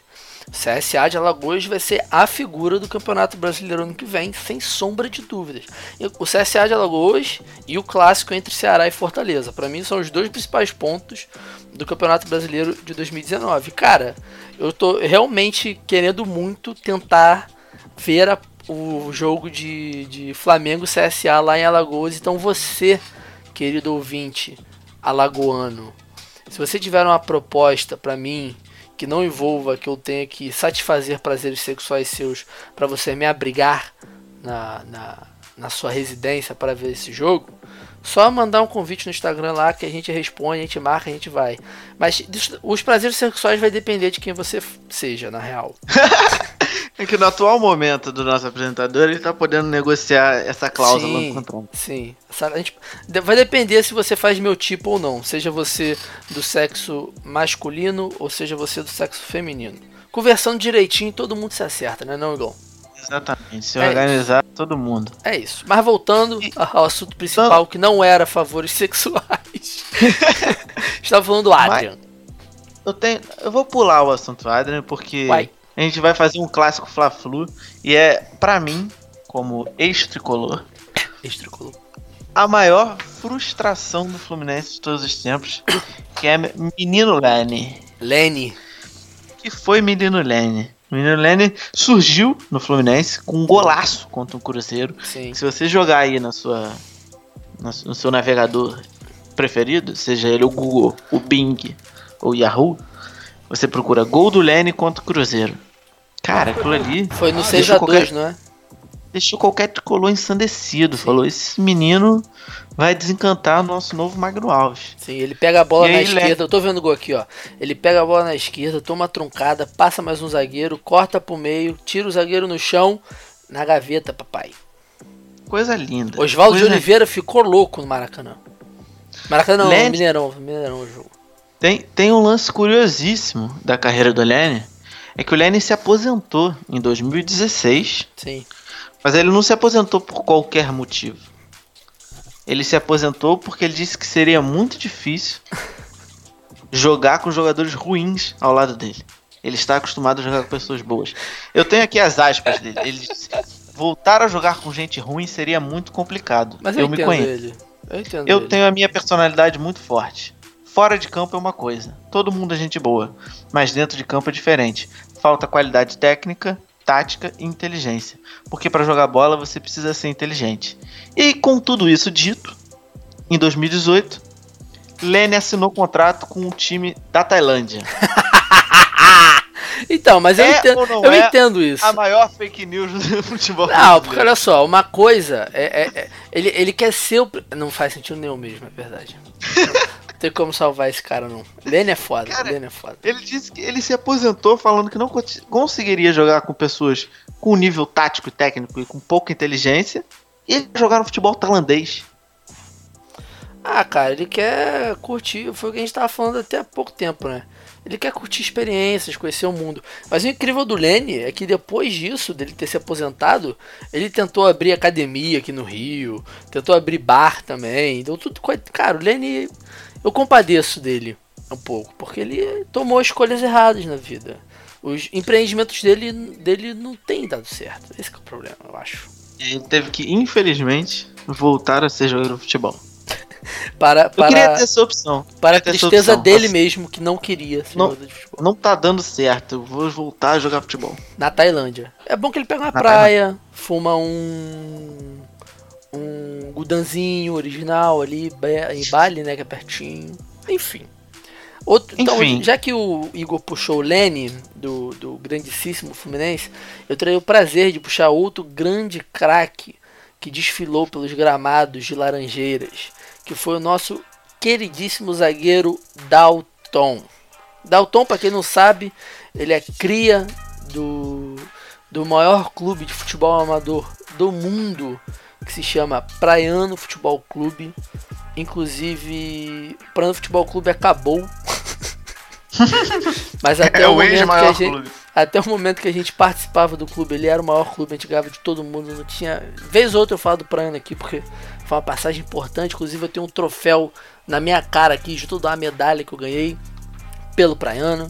CSA de Alagoas vai ser a figura do Campeonato Brasileiro ano que vem, sem sombra de dúvidas. O CSA de Alagoas e o clássico entre Ceará e Fortaleza, para mim são os dois principais pontos do Campeonato Brasileiro de 2019. Cara, eu tô realmente querendo muito tentar ver a- o jogo de, de Flamengo CSA lá em Alagoas. Então você, querido ouvinte alagoano, se você tiver uma proposta pra mim que não envolva que eu tenha que satisfazer prazeres sexuais seus pra você me abrigar na, na, na sua residência para ver esse jogo, só mandar um convite no Instagram lá que a gente responde, a gente marca, a gente vai. Mas os prazeres sexuais vai depender de quem você seja, na real. É que no atual momento do nosso apresentador, ele tá podendo negociar essa cláusula Sim. no contrato. Sim. Gente- vai depender se você faz meu tipo ou não. Seja você do sexo masculino ou seja você do sexo feminino. Conversando direitinho, todo mundo se acerta, né, não, Igor? Exatamente. Se É organizar todo mundo. É isso. Mas voltando E- ao assunto principal, que não era favores sexuais. Estava falando do Adrian. Eu tenho. Eu vou pular o assunto Adrian, porque Uai. A gente vai fazer um clássico Fla-Flu. E é, pra mim, como ex-tricolor, Ex-tricolor. a maior frustração do Fluminense de todos os tempos, que é Menino Lene. Lenny. Que foi Menino Lene. Menino Lene surgiu no Fluminense com um golaço contra o Cruzeiro. Sim. Se você jogar aí na sua, no seu navegador preferido, seja ele o Google, o Bing ou o Yahoo, você procura gol do Lene contra o Cruzeiro. Cara, aquilo ali Foi no deixou Seja qualquer- 2, não é? deixou qualquer tricolor ensandecido. Falou: esse menino vai desencantar o nosso novo Magno Alves. Sim, ele pega a bola E na Lene? esquerda. Eu tô vendo o gol aqui, ó. Ele pega a bola na esquerda, toma uma truncada, passa mais um zagueiro, corta pro meio, tira o zagueiro no chão, na gaveta, papai. Coisa linda. Oswaldo de Oliveira ficou louco no Maracanã. Maracanã não, Lene- Mineirão, Mineirão o jogo. Tem, tem um lance curiosíssimo da carreira do Lene. É que o Lene se aposentou em 2016. Sim. Mas ele não se aposentou por qualquer motivo. Ele se aposentou porque ele disse que seria muito difícil jogar com jogadores ruins ao lado dele. Ele está acostumado a jogar com pessoas boas. Eu tenho aqui as aspas dele. Ele disse: voltar a jogar com gente ruim seria muito complicado. Mas eu, eu me conheço. ele. Eu Eu ele. tenho a minha personalidade muito forte. Fora de campo é uma coisa. Todo mundo é gente boa. Mas dentro de campo é diferente. Falta qualidade técnica, tática e inteligência. Porque para jogar bola você precisa ser inteligente. E com tudo isso dito, em 2018, Lene assinou contrato com um time da Tailândia. Então, mas eu, É entendo, ou não eu é entendo isso. A maior fake news do futebol. Não, porque olha só, uma coisa é, é- é- ele, ele quer ser o. Não faz sentido nenhum mesmo, é verdade. Não tem como salvar esse cara, não. Lene é foda, Cara, Lene é foda. Ele disse que ele se aposentou falando que não cons- conseguiria jogar com pessoas com nível tático e técnico e com pouca inteligência. E ele jogar no futebol tailandês. Ah, cara, ele quer curtir. Foi o que a gente tava falando até há pouco tempo, né? Ele quer curtir experiências, conhecer o mundo. Mas o incrível do Lene é que depois disso, dele ter se aposentado, ele tentou abrir academia aqui no Rio, tentou abrir bar também. Deu tudo. Cara, o Lene, eu compadeço dele um pouco, porque ele tomou escolhas erradas na vida. Os empreendimentos dele, dele não têm dado certo. Esse que é o problema, eu acho. Ele teve que, infelizmente, voltar a ser jogador de futebol. Para, Eu queria para, ter essa opção. para a tristeza dele Nossa, mesmo, que não queria ser Não. jogador de futebol. Não tá dando certo. Eu vou voltar a jogar futebol. Na Tailândia. É bom que ele pega uma Na praia, fuma um. Gudanzinho original ali em Bali, né? Que é pertinho. Enfim. Outro, então, Enfim. já que o Igor puxou o Lene, do, do grandíssimo Fluminense, eu terei o prazer de puxar outro grande craque que desfilou pelos gramados de Laranjeiras, que foi o nosso queridíssimo zagueiro Dalton. Dalton, para quem não sabe, ele é cria do, do maior clube de futebol amador do mundo, que se chama Praiano Futebol Clube. Inclusive, o Praiano Futebol Clube acabou. Mas até É o, o momento que a gente, clube. até o momento que a gente participava do clube, ele era o maior clube, a gente ganhava de todo mundo, não tinha. Vez ou outra eu falo do Praiano aqui, porque foi uma passagem importante. Inclusive, eu tenho um troféu na minha cara aqui, de toda a medalha que eu ganhei pelo Praiano.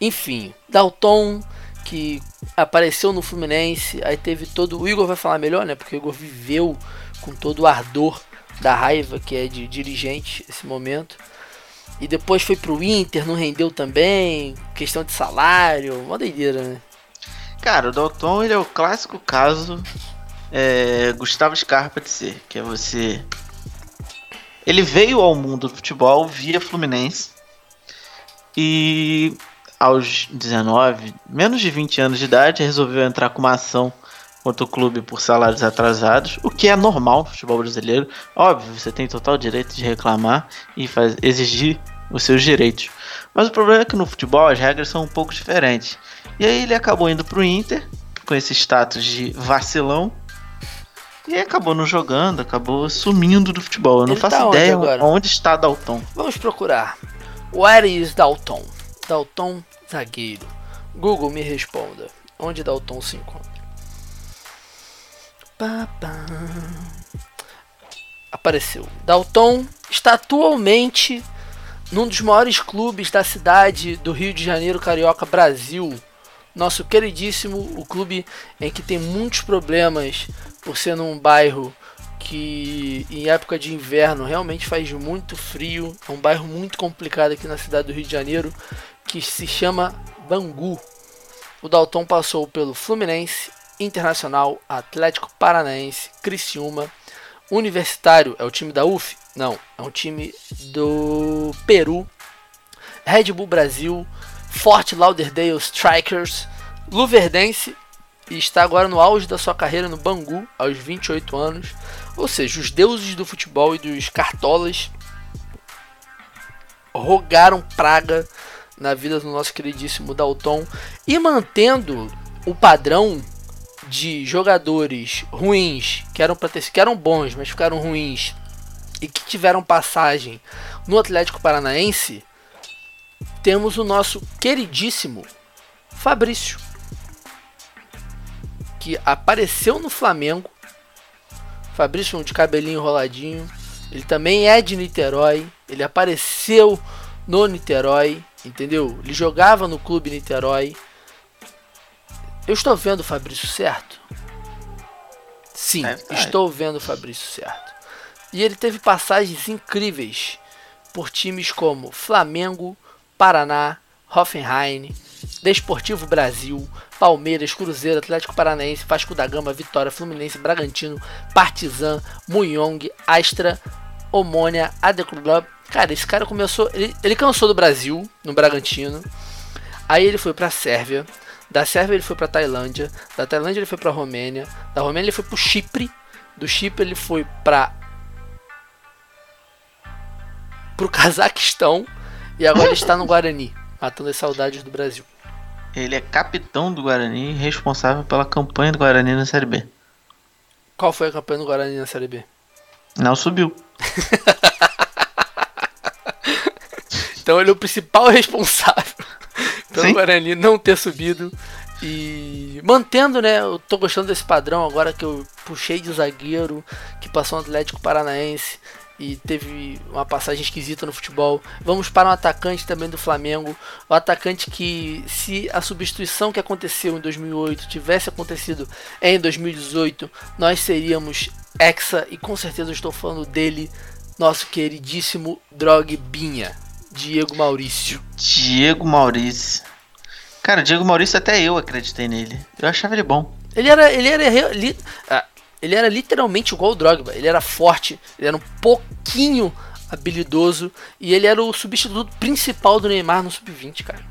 Enfim, Dalton, que apareceu no Fluminense, aí teve todo. O Igor vai falar melhor, né? Porque o Igor viveu com todo o ardor da raiva que é de dirigente esse momento. E depois foi pro Inter, não rendeu também, questão de salário, uma doideira, né? Cara, o Dalton ele é o clássico caso é, Gustavo Scarpa de ser, que é você. Ele veio ao mundo do futebol via Fluminense e aos 19, menos de 20 anos de idade, resolveu entrar com uma ação contra o clube por salários atrasados, o que é normal no futebol brasileiro. Óbvio, você tem total direito de reclamar e faz, exigir os seus direitos. Mas o problema é que no futebol as regras são um pouco diferentes. E aí ele acabou indo pro Inter com esse status de vacilão. E acabou não jogando, acabou sumindo do futebol. Eu não Ele faço tá onde ideia agora? onde está Dalton. Vamos procurar. Where is Dalton? Dalton zagueiro. Google me responda. Onde Dalton se encontra? Pá, pá. Apareceu. Dalton está atualmente num dos maiores clubes da cidade do Rio de Janeiro, Carioca, Brasil. Nosso queridíssimo, o clube em que tem muitos problemas por ser num bairro que em época de inverno realmente faz muito frio. É um bairro muito complicado aqui na cidade do Rio de Janeiro que se chama Bangu. o Dalton passou pelo Fluminense, Internacional, Atlético Paranaense, Criciúma, Universitário, é o time da UF? Não, é um time do Peru, Red Bull Brasil, Fort Lauderdale Strikers, Luverdense e está agora no auge da sua carreira no Bangu, aos 28 anos. Ou seja, os deuses do futebol e dos cartolas rogaram praga na vida do nosso queridíssimo Dalton. E mantendo o padrão de jogadores ruins que eram para ter que eram bons, mas ficaram ruins e que tiveram passagem no Atlético Paranaense, temos o nosso queridíssimo Fabrício, que apareceu no Flamengo. Fabrício de cabelinho enroladinho, ele também é de Niterói, ele apareceu no Niterói, entendeu? Ele jogava no clube Niterói. Eu estou vendo o Fabrício certo? Sim, é, estou vendo o Fabrício certo. E ele teve passagens incríveis por times como Flamengo, Paraná, Hoffenheim, Desportivo Brasil, Palmeiras, Cruzeiro, Atlético Paranaense, Vasco da Gama, Vitória, Fluminense, Bragantino, Partizan, Munhong, Astra, Omônia, AD Club. Cara, esse cara começou. Ele, ele cansou do Brasil, no Bragantino. Aí ele foi pra Sérvia. Da Sérvia ele foi pra Tailândia. Da Tailândia ele foi pra Romênia. Da Romênia ele foi pro Chipre. Do Chipre ele foi pra. pro Cazaquistão. E agora ele está no Guarani, matando as saudades do Brasil. Ele é capitão do Guarani, responsável pela campanha do Guarani na Série B. Qual foi a campanha do Guarani na Série B? Não subiu. então ele é o principal responsável pelo Sim. Guarani não ter subido. E mantendo, né? Eu tô gostando desse padrão agora que eu puxei de zagueiro, que passou no Atlético Paranaense e teve uma passagem esquisita no futebol. Vamos para um atacante também do Flamengo, o atacante que se a substituição que aconteceu em 2008 tivesse acontecido em 2018, nós seríamos Hexa e com certeza estou falando dele, nosso queridíssimo Drogbinha, Diego Maurício. Diego Maurício. Cara, Diego Maurício até eu acreditei nele. Eu achava ele bom. Ele era, ele era ele, ah, ele era literalmente igual o Drogba. Ele era forte, ele era um pouquinho habilidoso e ele era o substituto principal do Neymar no sub-20, cara.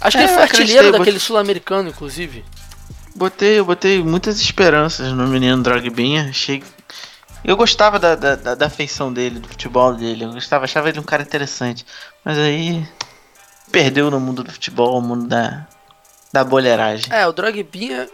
Acho que é, ele foi artilheiro daquele sul-americano, inclusive. Botei, eu botei muitas esperanças no menino Drogbinha. Achei. Eu gostava da, da, da, da feição dele, do futebol dele. Eu gostava, achava ele um cara interessante. Mas aí. Perdeu no mundo do futebol, no mundo da, da bolheragem. É, o Drogbinha,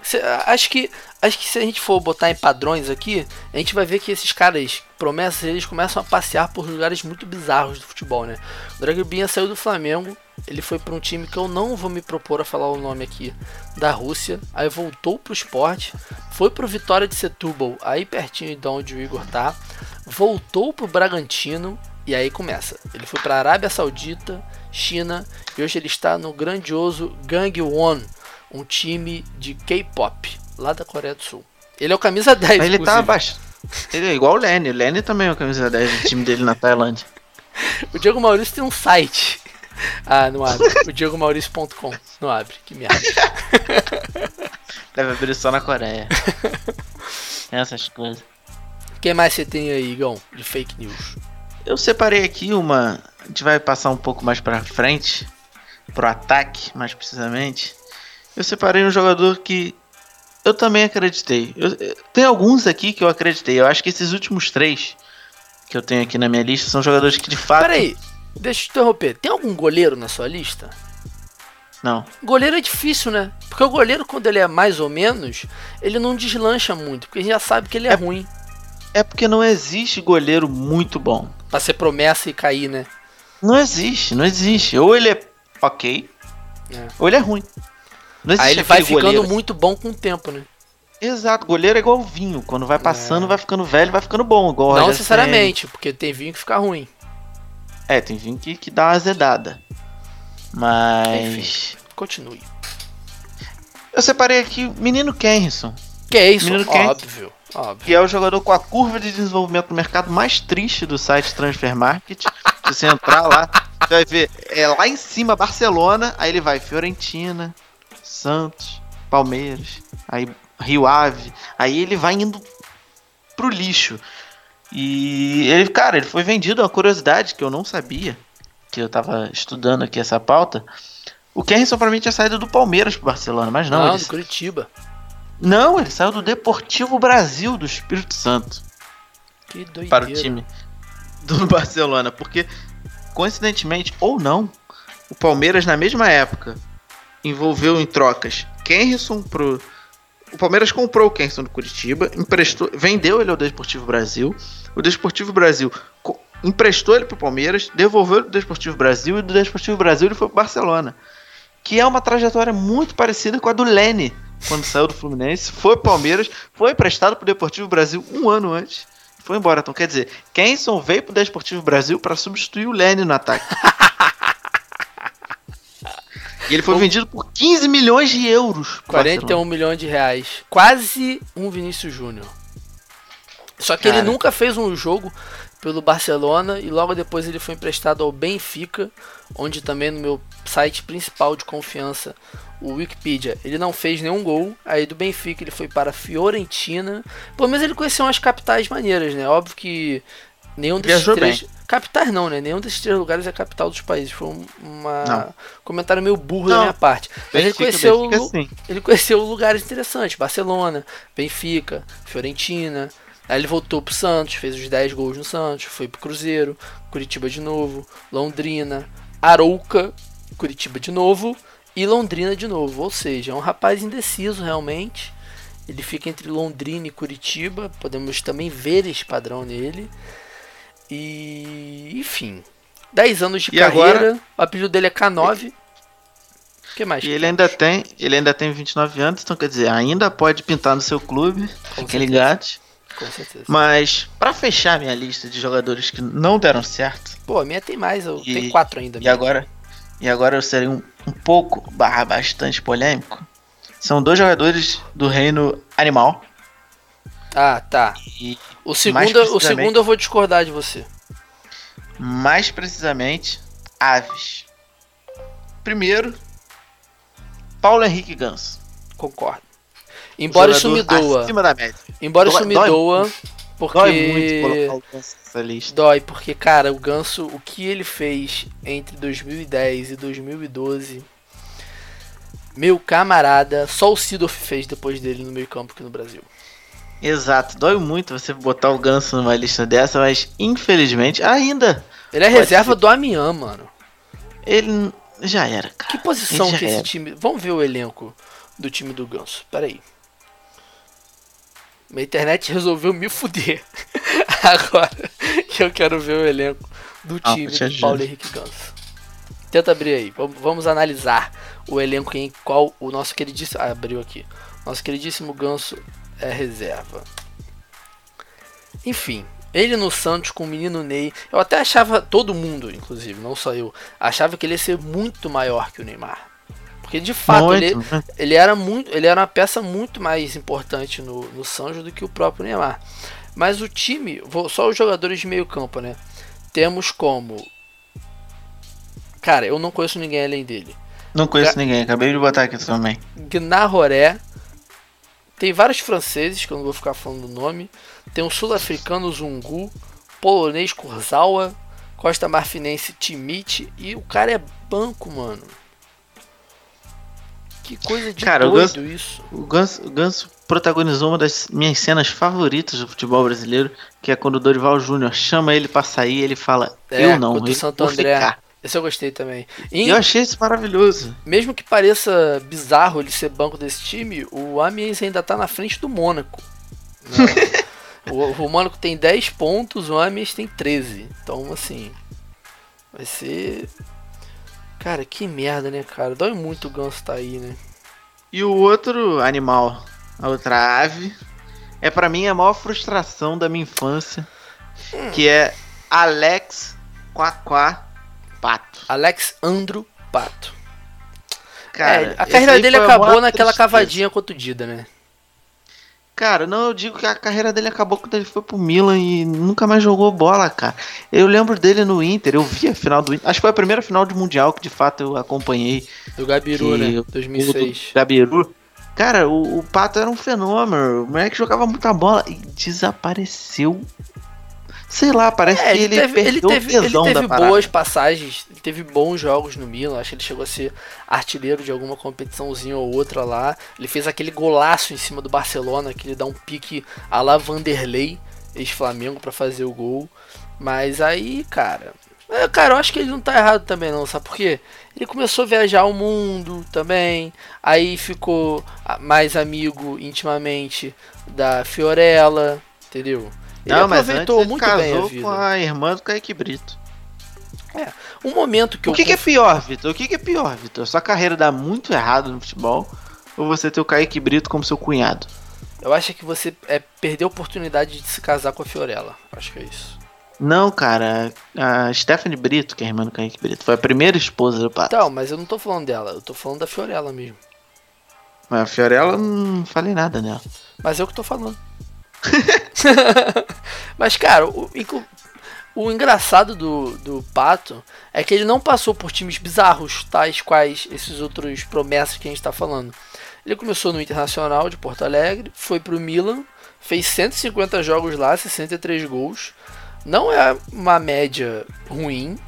acho que acho que se a gente for botar em padrões aqui, a gente vai ver que esses caras, promessas, eles começam a passear por lugares muito bizarros do futebol, né? O Drogbinha saiu do Flamengo, ele foi para um time que eu não vou me propor a falar o nome aqui, da Rússia, aí voltou pro esporte, foi pro Vitória de Setúbal, aí pertinho de onde o Igor tá, voltou pro Bragantino e aí começa. Ele foi para Arábia Saudita, China e hoje ele está no grandioso Gangwon, um time de K-pop lá da Coreia do Sul. Ele é o camisa 10. Mas ele tá abaixo. Ele é igual o Lenny. O Lenny também é o camisa 10 do time dele na Tailândia. o Diego Maurício tem um site. Ah, não abre. O diegomaurício.com. Não abre. Que merda. Deve abrir só na Coreia. Essas coisas. O que mais você tem aí, Igão, de fake news? Eu separei aqui uma. A gente vai passar um pouco mais pra frente. Pro ataque, mais precisamente. Eu separei um jogador que eu também acreditei. Eu, tem alguns aqui que eu acreditei. Eu acho que esses últimos três que eu tenho aqui na minha lista são jogadores que de fato. Peraí, deixa eu te interromper. Tem algum goleiro na sua lista? Não. Goleiro é difícil, né? Porque o goleiro, quando ele é mais ou menos, ele não deslancha muito, porque a gente já sabe que ele é, é ruim. É porque não existe goleiro muito bom. Pra ser promessa e cair, né? Não existe, não existe. Ou ele é ok, é. ou ele é ruim. Aí ele vai ficando goleiro. muito bom com o tempo, né? Exato, goleiro é igual vinho. Quando vai passando, é. vai ficando velho, vai ficando bom. Igual Não necessariamente, porque tem vinho que fica ruim. É, tem vinho que, que dá uma azedada. Mas. Enfim, continue. Eu separei aqui o menino Kenrison. Que é isso? Menino óbvio, óbvio. Que é o jogador com a curva de desenvolvimento do mercado mais triste do site Transfer Market. Se você entrar lá, você vai ver, é lá em cima Barcelona, aí ele vai Fiorentina, Santos, Palmeiras, aí Rio Ave, aí ele vai indo pro lixo. E ele, cara, ele foi vendido, uma curiosidade que eu não sabia, que eu tava estudando aqui essa pauta. O Kerrison pra mim tinha saído do Palmeiras pro Barcelona, mas não. Não, ele... do Curitiba. Não, ele saiu do Deportivo Brasil do Espírito Santo Que doideira. para o time do Barcelona, porque coincidentemente ou não, o Palmeiras na mesma época envolveu em trocas Kenrison pro o Palmeiras comprou o Kenrison do Curitiba, emprestou, vendeu ele ao Desportivo Brasil. O Desportivo Brasil emprestou ele pro Palmeiras, devolveu ele do Desportivo Brasil e do Desportivo Brasil ele foi pro Barcelona. Que é uma trajetória muito parecida com a do Lene, quando saiu do Fluminense, foi Palmeiras, foi emprestado pro Deportivo Brasil um ano antes. Foi embora. Então, quer dizer, Kenson veio pro Desportivo Brasil para substituir o Lene no ataque. e ele foi vendido por 15 milhões de euros. pro 41 Barcelona. milhões de reais. Quase um Vinícius Júnior. Só que ele Cara. nunca fez um jogo pelo Barcelona e logo depois ele foi emprestado ao Benfica, onde também no meu site principal de confiança, o Wikipedia, ele não fez nenhum gol. Aí do Benfica ele foi para a Fiorentina. Pelo menos ele conheceu umas capitais maneiras, né? Óbvio que nenhum desses Viajou três capitais não, né? Nenhum desses três lugares é capital dos países. Foi um uma Não. comentário meio burro da Não. minha parte. Mas ele Benfica, conheceu Benfica, ele conheceu lugares interessantes, Barcelona, Benfica, Fiorentina. Aí ele voltou pro Santos, fez os 10 gols no Santos, foi pro Cruzeiro, Curitiba de novo, Londrina, Arouca, Curitiba de novo e Londrina de novo. Ou seja, é um rapaz indeciso realmente. Ele fica entre Londrina e Curitiba, podemos também ver esse padrão nele. E enfim, 10 anos de E carreira, agora- o apelido dele é K9. O que mais? E ele ainda tem, ele ainda tem 29 anos, então quer dizer, ainda pode pintar no seu clube, Com certeza. ligados. Com certeza. Mas pra fechar minha lista de jogadores que não deram certo, Pô, a minha tem mais, eu E- tenho quatro ainda. e agora e agora eu serei um, um pouco barra bastante polêmico. São dois jogadores do reino animal Ah, tá. e O segundo, o segundo eu vou discordar de você. mais precisamente aves. Primeiro, Paulo Henrique Ganso. Concordo. Embora isso me doa. Acima da média. Embora Dói- isso me dói doa. Porque. Dói muito colocar o Ganso nessa lista. Dói, porque, cara, o Ganso, o que ele fez entre 2010 e 2012. Meu camarada, só o Sidorf fez depois dele no meio campo aqui no Brasil. Exato, dói muito você botar o Ganso numa lista dessa, mas infelizmente ainda Ele é reserva ser. do Amiens, mano. ele já era, cara. Que posição que esse time. Vamos ver o elenco do time do Ganso. Pera aí. Minha internet resolveu me fuder. Agora que eu quero ver o elenco do Ah, time do. Paulo Henrique Ganso. Tenta abrir aí. Vamos, vamos analisar o elenco em qual o nosso queridíssimo. Ah, abriu aqui. Nosso queridíssimo Ganso é reserva. Enfim, ele no Santos com o menino Ney. Eu até achava, todo mundo, inclusive, não só eu, achava que ele ia ser muito maior que o Neymar. Porque de fato Muito, ele, né? ele era muito, ele era uma peça muito mais importante no, no Santos do que o próprio Neymar. Mas o time, só os jogadores de meio campo, né? Temos como Cara, eu não conheço ninguém além dele. Não conheço ninguém, acabei de botar aqui também. Gnaroré. Tem vários franceses, que eu não vou ficar falando o nome. Tem um sul-africano Zungu, polonês Kurzawa, Costa Marfinense Timite e o cara é banco, mano. Que coisa de Cara, o doido Ganso- isso. O Ganso, o Ganso protagonizou uma das minhas cenas favoritas do futebol brasileiro, que é quando o Dorival Júnior chama ele pra sair, ele fala: É, "Eu não, o eu Santo vou André. ficar". Esse eu gostei também. E, eu achei isso maravilhoso. mesmo que pareça bizarro ele ser banco desse time, o Amiens ainda tá na frente do Mônaco. né? o, o Mônaco tem 10 pontos, o Amiens tem 13. Então, assim, vai ser... Cara, que merda, né, cara? Dói muito o Ganso tá aí, né? E o outro animal, a outra ave, é pra mim a maior frustração da minha infância, que é Alex Quaquá Pato. Alex Andro Pato. Cara, é, a carreira dele acabou naquela tristeza. cavadinha contra o Dida, né? Cara, não, eu digo que a carreira dele acabou quando ele foi pro Milan e nunca mais jogou bola, cara. Eu lembro dele no Inter, eu vi a final do Inter. Acho que foi a primeira final de Mundial que de fato eu acompanhei. Do Gabiru, né? o 2006. do Gabiru. Cara, o, o Pato era um fenômeno. O moleque jogava muita bola e desapareceu. Sei lá, parece É, que ele, teve, ele teve, ele teve boas passagens, ele teve bons jogos no Milan, acho que ele chegou a ser artilheiro de alguma competiçãozinha ou outra lá. Ele fez aquele golaço em cima do Barcelona, que ele dá um pique a la Vanderlei, ex-Flamengo, pra fazer o gol. Mas aí, cara, é, cara, eu acho que ele não tá errado também não, sabe por quê? Ele começou a viajar o mundo também, aí ficou mais amigo intimamente da Fiorella, entendeu? Ele Não, mas aproveitou ele muito casou bem a vida. com a irmã do Kaique Brito. Um momento que O eu que, que é pior, Vitor? O que, que é pior, Vitor? Sua carreira dá muito errado no futebol ou você ter o Kaique Brito como seu cunhado? eu acho que você é, perdeu a oportunidade de se casar com a Fiorella. Acho que é isso. Não, cara, a Stephanie Brito, que é a irmã do Kaique Brito, foi a primeira esposa do Pato. Então, mas eu não tô falando dela, eu tô falando da Fiorella mesmo. Mas a Fiorella, não falei nada nela. Mas é o que eu tô falando. mas, cara, o, o engraçado do, do Pato é que ele não passou por times bizarros, tais quais esses outros promessas que a gente tá falando. Ele começou no Internacional de Porto Alegre, foi pro Milan, fez 150 jogos lá, 63 gols. Não é uma média ruim,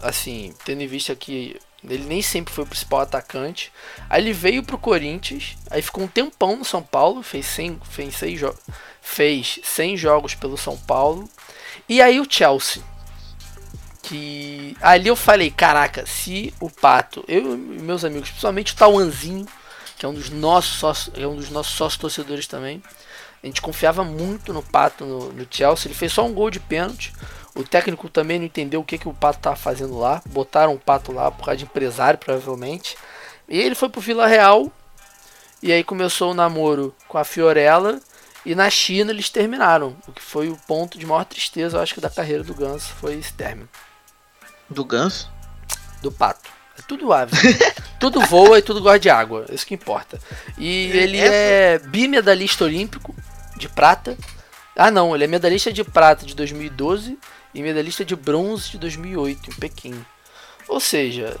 assim, tendo em vista que ele nem sempre foi o principal atacante. Aí ele veio pro Corinthians, aí ficou um tempão no São Paulo, fez 100, fez 100, jo fez 100 jogos pelo São Paulo. E aí o Chelsea. Que ali eu falei, caraca, se o Pato, eu e meus amigos, principalmente o Tauanzinho, que é um dos nossos sócios, é um dos nossos sócios torcedores também. A gente confiava muito no Pato no, no Chelsea. Ele fez só um gol de pênalti. O técnico também não entendeu o que, que o Pato estava fazendo lá. Botaram o Pato lá por causa de empresário, provavelmente. E ele foi pro Vila Real. E aí começou o namoro com a Fiorella. E na China eles terminaram. O que foi o ponto de maior tristeza, eu acho que da carreira do Ganso. Foi esse término. Do Ganso? Do Pato. É tudo ave. tudo voa e tudo gosta de água. Isso que importa. E ele Essa- é bimedalista olímpico de prata. Ah, não, ele é medalhista de prata de 2012 e medalhista de bronze de 2008 em Pequim. Ou seja,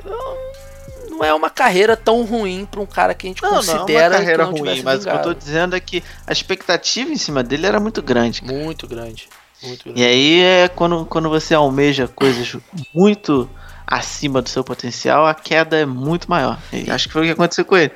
não é uma carreira tão ruim para um cara que a gente Não, não é considera uma carreira ruim, mas o que eu tô dizendo é que a expectativa em cima dele era muito grande. cara. Muito grande. Muito grande. E aí é quando, quando você almeja coisas muito acima do seu potencial, a queda é muito maior. E acho que foi o que aconteceu com ele.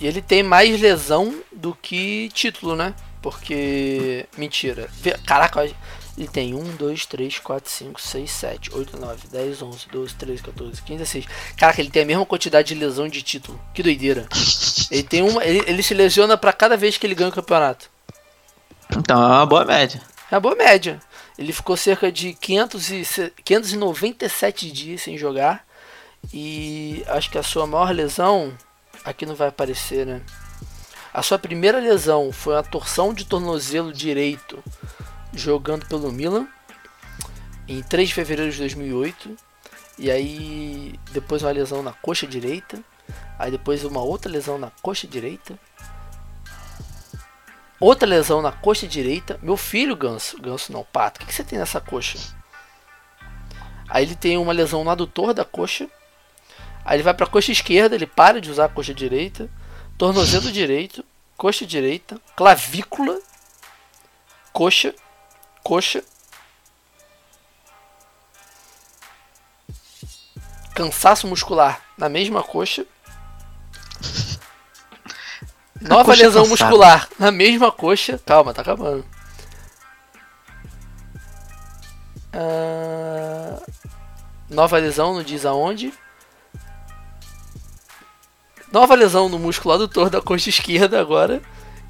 E ele tem mais lesão do que título, né? Porque. Mentira. Caraca, olha, ele tem 1, 2, 3, 4, 5, 6, 7, 8, 9, 10, 11, 12, 13, 14, 15, 16. Caraca, ele tem a mesma quantidade de lesão de título. Que doideira. Ele tem uma. Ele, ele se lesiona pra cada vez que ele ganha o campeonato. Então é uma boa média. É uma boa média. Ele ficou cerca de 500 e, se- 597 dias sem jogar. E acho que a sua maior lesão. Aqui não vai aparecer, né? A sua primeira lesão foi uma torção de tornozelo direito jogando pelo Milan em 3 de fevereiro de 2008. E aí depois uma lesão na coxa direita. Aí depois uma outra lesão na coxa direita. Outra lesão na coxa direita. Meu filho, Ganso. Ganso não, Pato. O que, que você tem nessa coxa? Aí ele tem uma lesão no adutor da coxa. Aí ele vai pra coxa esquerda, ele para de usar a coxa direita. Tornozelo direito, coxa direita, clavícula, coxa, coxa. Cansaço muscular na mesma coxa. Nova coxa lesão cansada. muscular na mesma coxa. Calma, tá acabando. Ah, nova lesão, não diz aonde. Nova lesão no músculo adutor da coxa esquerda agora.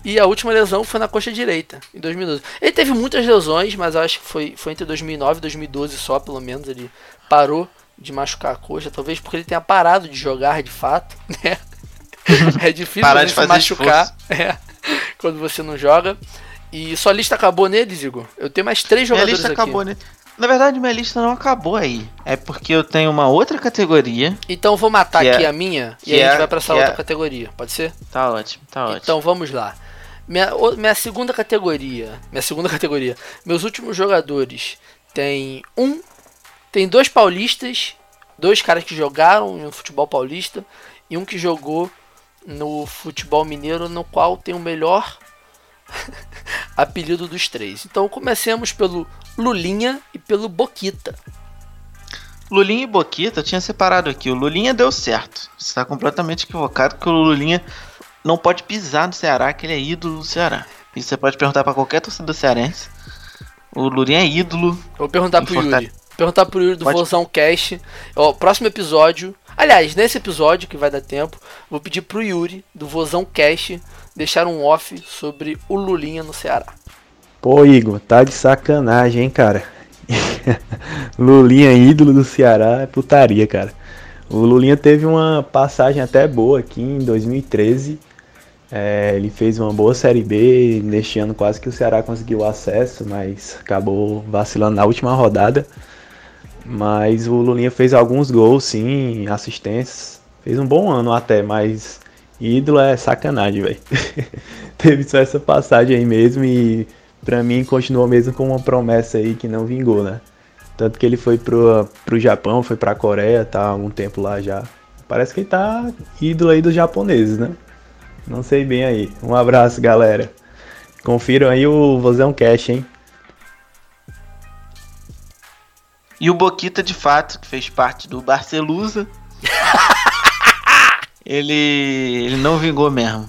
E a última lesão foi na coxa direita, em 2012. Ele teve muitas lesões, mas acho que foi, foi entre 2009 e 2012 só, pelo menos. Ele parou de machucar a coxa. Talvez porque ele tenha parado de jogar de fato, né? É difícil Parar de se fazer machucar é, quando você não joga. E sua lista acabou nele, Zigo? Eu tenho mais três Minha jogadores lista aqui. acabou, né? Na verdade, minha lista não acabou aí. É porque eu tenho uma outra categoria. Então eu vou matar é- aqui a minha e aí a gente é- vai pra essa outra é- categoria. Pode ser? Tá ótimo, tá ótimo. Então vamos lá. Minha, minha segunda categoria. Minha segunda categoria. Meus últimos jogadores tem um. Tem dois paulistas. Dois caras que jogaram no futebol paulista. E um que jogou no futebol mineiro, no qual tem o melhor apelido dos três. Então comecemos pelo Lulinha e pelo Boquita. Lulinha e Boquita, eu tinha separado aqui. O Lulinha deu certo. Você está completamente equivocado que o Lulinha não pode pisar no Ceará, que ele é ídolo do Ceará. Isso você pode perguntar para qualquer torcedor cearense. O Lulinha é ídolo. Eu vou perguntar pro Yuri. Perguntar pro Yuri do pode... Vozão Cast. Ó, próximo episódio. Aliás, nesse episódio que vai dar tempo, vou pedir pro Yuri do Vozão Cast deixar um off sobre o Lulinha no Ceará. Pô, Igor, tá de sacanagem, hein, cara. Lulinha, ídolo do Ceará, é putaria, cara. O Lulinha teve uma passagem até boa aqui em 2013. É, ele fez uma boa Série B. Neste ano quase que o Ceará conseguiu acesso, mas acabou vacilando na última rodada. Mas o Lulinha fez alguns gols, sim, assistências. Fez um bom ano até, mas ídolo é sacanagem, velho. Teve só essa passagem aí mesmo e pra mim continuou mesmo com uma promessa aí que não vingou, né? Tanto que ele foi pro, pro Japão, foi pra Coreia, tá há algum tempo lá já. Parece que ele tá ídolo aí dos japoneses, né? Não sei bem aí. Um abraço, galera. Confiram aí o Vozão Cash, hein? E o Boquita, de fato, que fez parte do Barcelusa. ele, ele não vingou mesmo.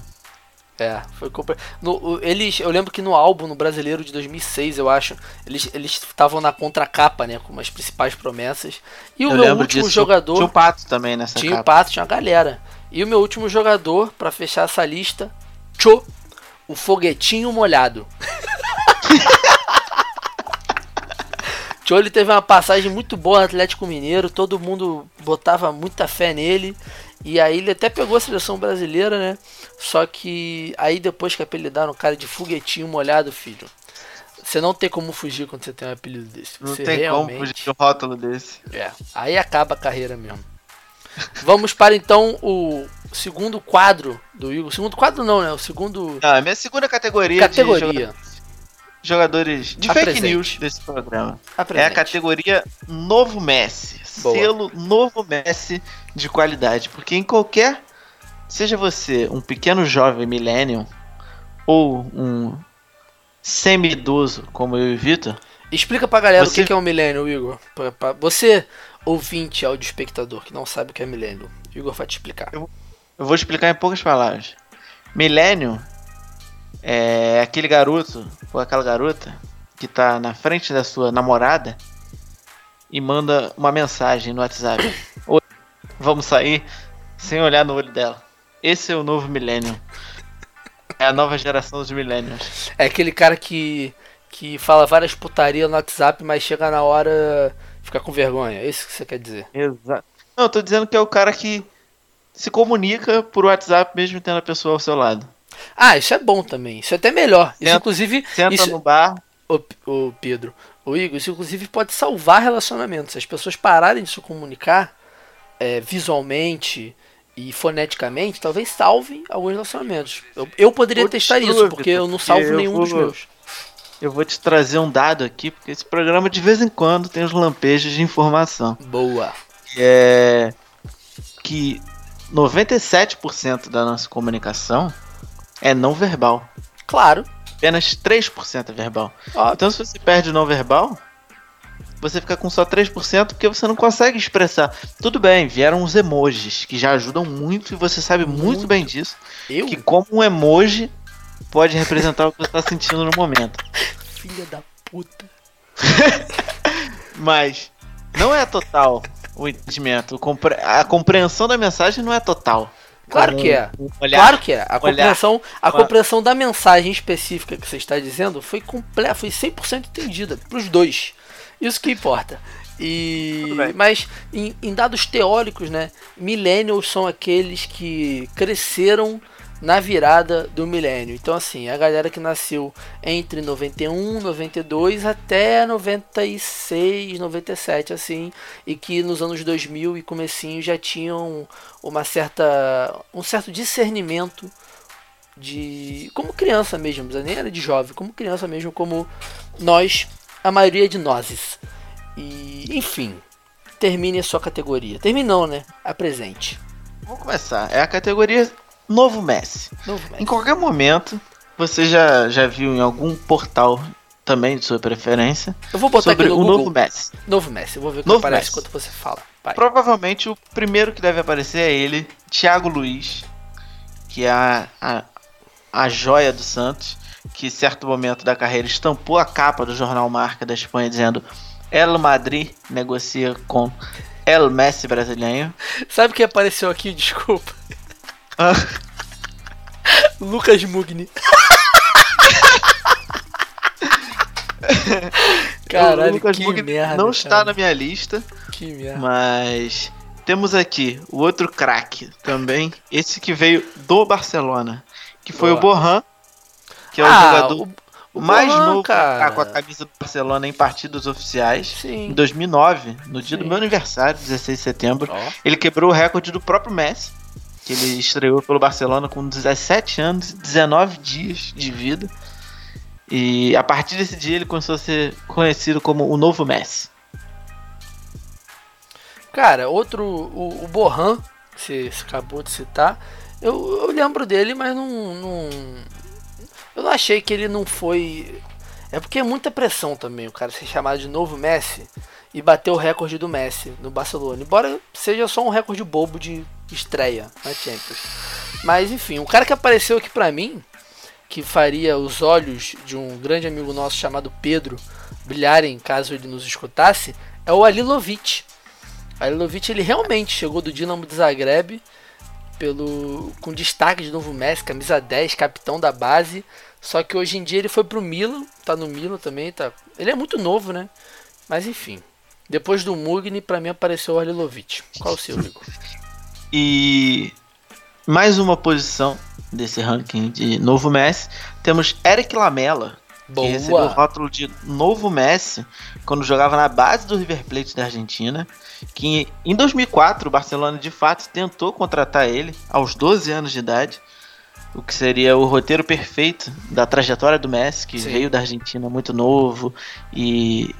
É, foi compre... no, eles, eu lembro que no álbum no brasileiro de 2006, eu acho, eles eles estavam na contracapa, né, com as principais promessas. E o eu meu último disso. jogador tinha o Pato também nessa Tinha capa. o Pato, tinha a galera. E o meu último jogador para fechar essa lista, Cho, o foguetinho molhado. Cho ele teve uma passagem muito boa no Atlético Mineiro, todo mundo botava muita fé nele. E aí ele até pegou a seleção brasileira, né? Só que aí depois que apelidaram o cara de foguetinho molhado, filho. Você não tem como fugir quando você tem um apelido desse. Não você tem realmente... como fugir de um rótulo desse. É, aí acaba a carreira mesmo. Vamos para então o segundo quadro do Igor. Segundo quadro não, né? O segundo. É minha segunda categoria. Categoria. De jogadores de Apresente. fake news desse programa. Apresente. É a categoria Novo Messi. Boa. Selo Novo Messi de qualidade. Porque em qualquer. Seja você um pequeno jovem millennium ou um semi-idoso como eu e Vitor. Explica pra galera você... o que é um millennium, Igor. Você, ouvinte, áudio espectador, que não sabe o que é millennium. Igor vai te explicar. Eu, eu vou explicar em poucas palavras. Millennium é aquele garoto ou aquela garota que tá na frente da sua namorada e manda uma mensagem no WhatsApp. Oi, vamos sair sem olhar no olho dela. Esse é o novo milênio. É a nova geração dos millennials. É aquele cara que, que fala várias putarias no WhatsApp, mas chega na hora fica com vergonha. É isso que você quer dizer? Exato. Não, eu tô dizendo que é o cara que se comunica por WhatsApp mesmo tendo a pessoa ao seu lado. Ah, isso é bom também. Isso é até melhor. Senta, isso, inclusive. Senta isso... no bar. O, o Pedro, o Igor, isso inclusive pode salvar relacionamentos. Se as pessoas pararem de se comunicar é, visualmente e foneticamente, talvez salvem alguns relacionamentos. Eu, eu poderia testar isso, porque eu não salvo nenhum vou, dos meus. Eu vou te trazer um dado aqui, porque esse programa de vez em quando tem os lampejos de informação. Boa. Que é que 97% da nossa comunicação é não verbal. Claro apenas 3% é verbal. Então se você perde o não verbal, você fica com só 3% porque você não consegue expressar. Tudo bem, vieram os emojis, que já ajudam muito e você sabe muito, muito. bem disso. Eu? Que como um emoji pode representar o que você está sentindo no momento. Filha da puta. Mas não é total o entendimento. A compreensão da mensagem não é total. Claro que é. Olhar, claro que é. A compreensão, a compreensão da mensagem específica que você está dizendo foi completa, foi 100% entendida para os dois. Isso que importa. E mas em, em, dados teóricos, né, millennials são aqueles que cresceram na virada do milênio. Então, assim, a galera que nasceu entre 91, 92 até 96, 97, assim, e que nos anos 2000 e comecinho já tinham uma certa, um certo discernimento de. como criança mesmo, nem era de jovem, como criança mesmo, como nós, a maioria de nós. E, enfim, termine a sua categoria. Terminou, né? Apresente. Vamos começar. É a categoria Novo Messi. Novo Messi. Em qualquer momento, você já, já viu em algum portal também de sua preferência Eu vou botar sobre aqui no o Google. Novo Messi. Novo Messi. Eu vou ver o que Novo aparece Messi. enquanto você fala. Vai. Provavelmente o primeiro que deve aparecer é ele, Thiago Luiz, que é a, a, a joia do Santos, que em certo momento da carreira estampou a capa do jornal Marca da Espanha dizendo El Madrid negocia com El Messi brasileiro. Sabe quem apareceu aqui? Desculpa. Ah. Lucas Mugni. o Caralho, Lucas que Mugni merda. não está cara. na minha lista, Que merda. mas temos aqui o outro craque também, esse que veio do Barcelona, que foi Boa. o Borran, que é o Ah, jogador o- o mais Bohan, novo cara. com a camisa do Barcelona em partidas oficiais. Em Sim. 2009, no dia do Sim. meu aniversário, 16 de setembro, Ó. ele quebrou o recorde do próprio Messi, que ele estreou pelo Barcelona com 17 anos e 19 dias de vida. E a partir desse dia ele começou a ser conhecido como o novo Messi. Cara, outro, o, o que você, você acabou de citar, eu, eu lembro dele, mas não, não. Eu não achei que ele não foi. É porque é muita pressão também o cara ser chamado de novo Messi e bater o recorde do Messi no Barcelona. Embora seja só um recorde bobo de estreia na Champions. Mas enfim, o cara que apareceu aqui pra mim, que faria os olhos de um grande amigo nosso chamado Pedro brilharem caso ele nos escutasse, é o Alilovic. Alilovic ele realmente chegou do Dinamo de Zagreb pelo com destaque de novo Messi, camisa 10, capitão da base. Só que hoje em dia ele foi pro Milan, tá no Milan também, tá. Ele é muito novo, né? Mas enfim. Depois do Mugni, pra mim apareceu o Alilovic. Qual o seu, Igor? E mais uma posição desse ranking de novo Messi, temos Eric Lamela, que recebeu o Boa. rótulo de novo Messi quando jogava na base do River Plate da Argentina, que em 2004 o Barcelona de fato tentou contratar ele aos 12 anos de idade, o que seria o roteiro perfeito da trajetória do Messi, que Sim. veio da Argentina muito novo e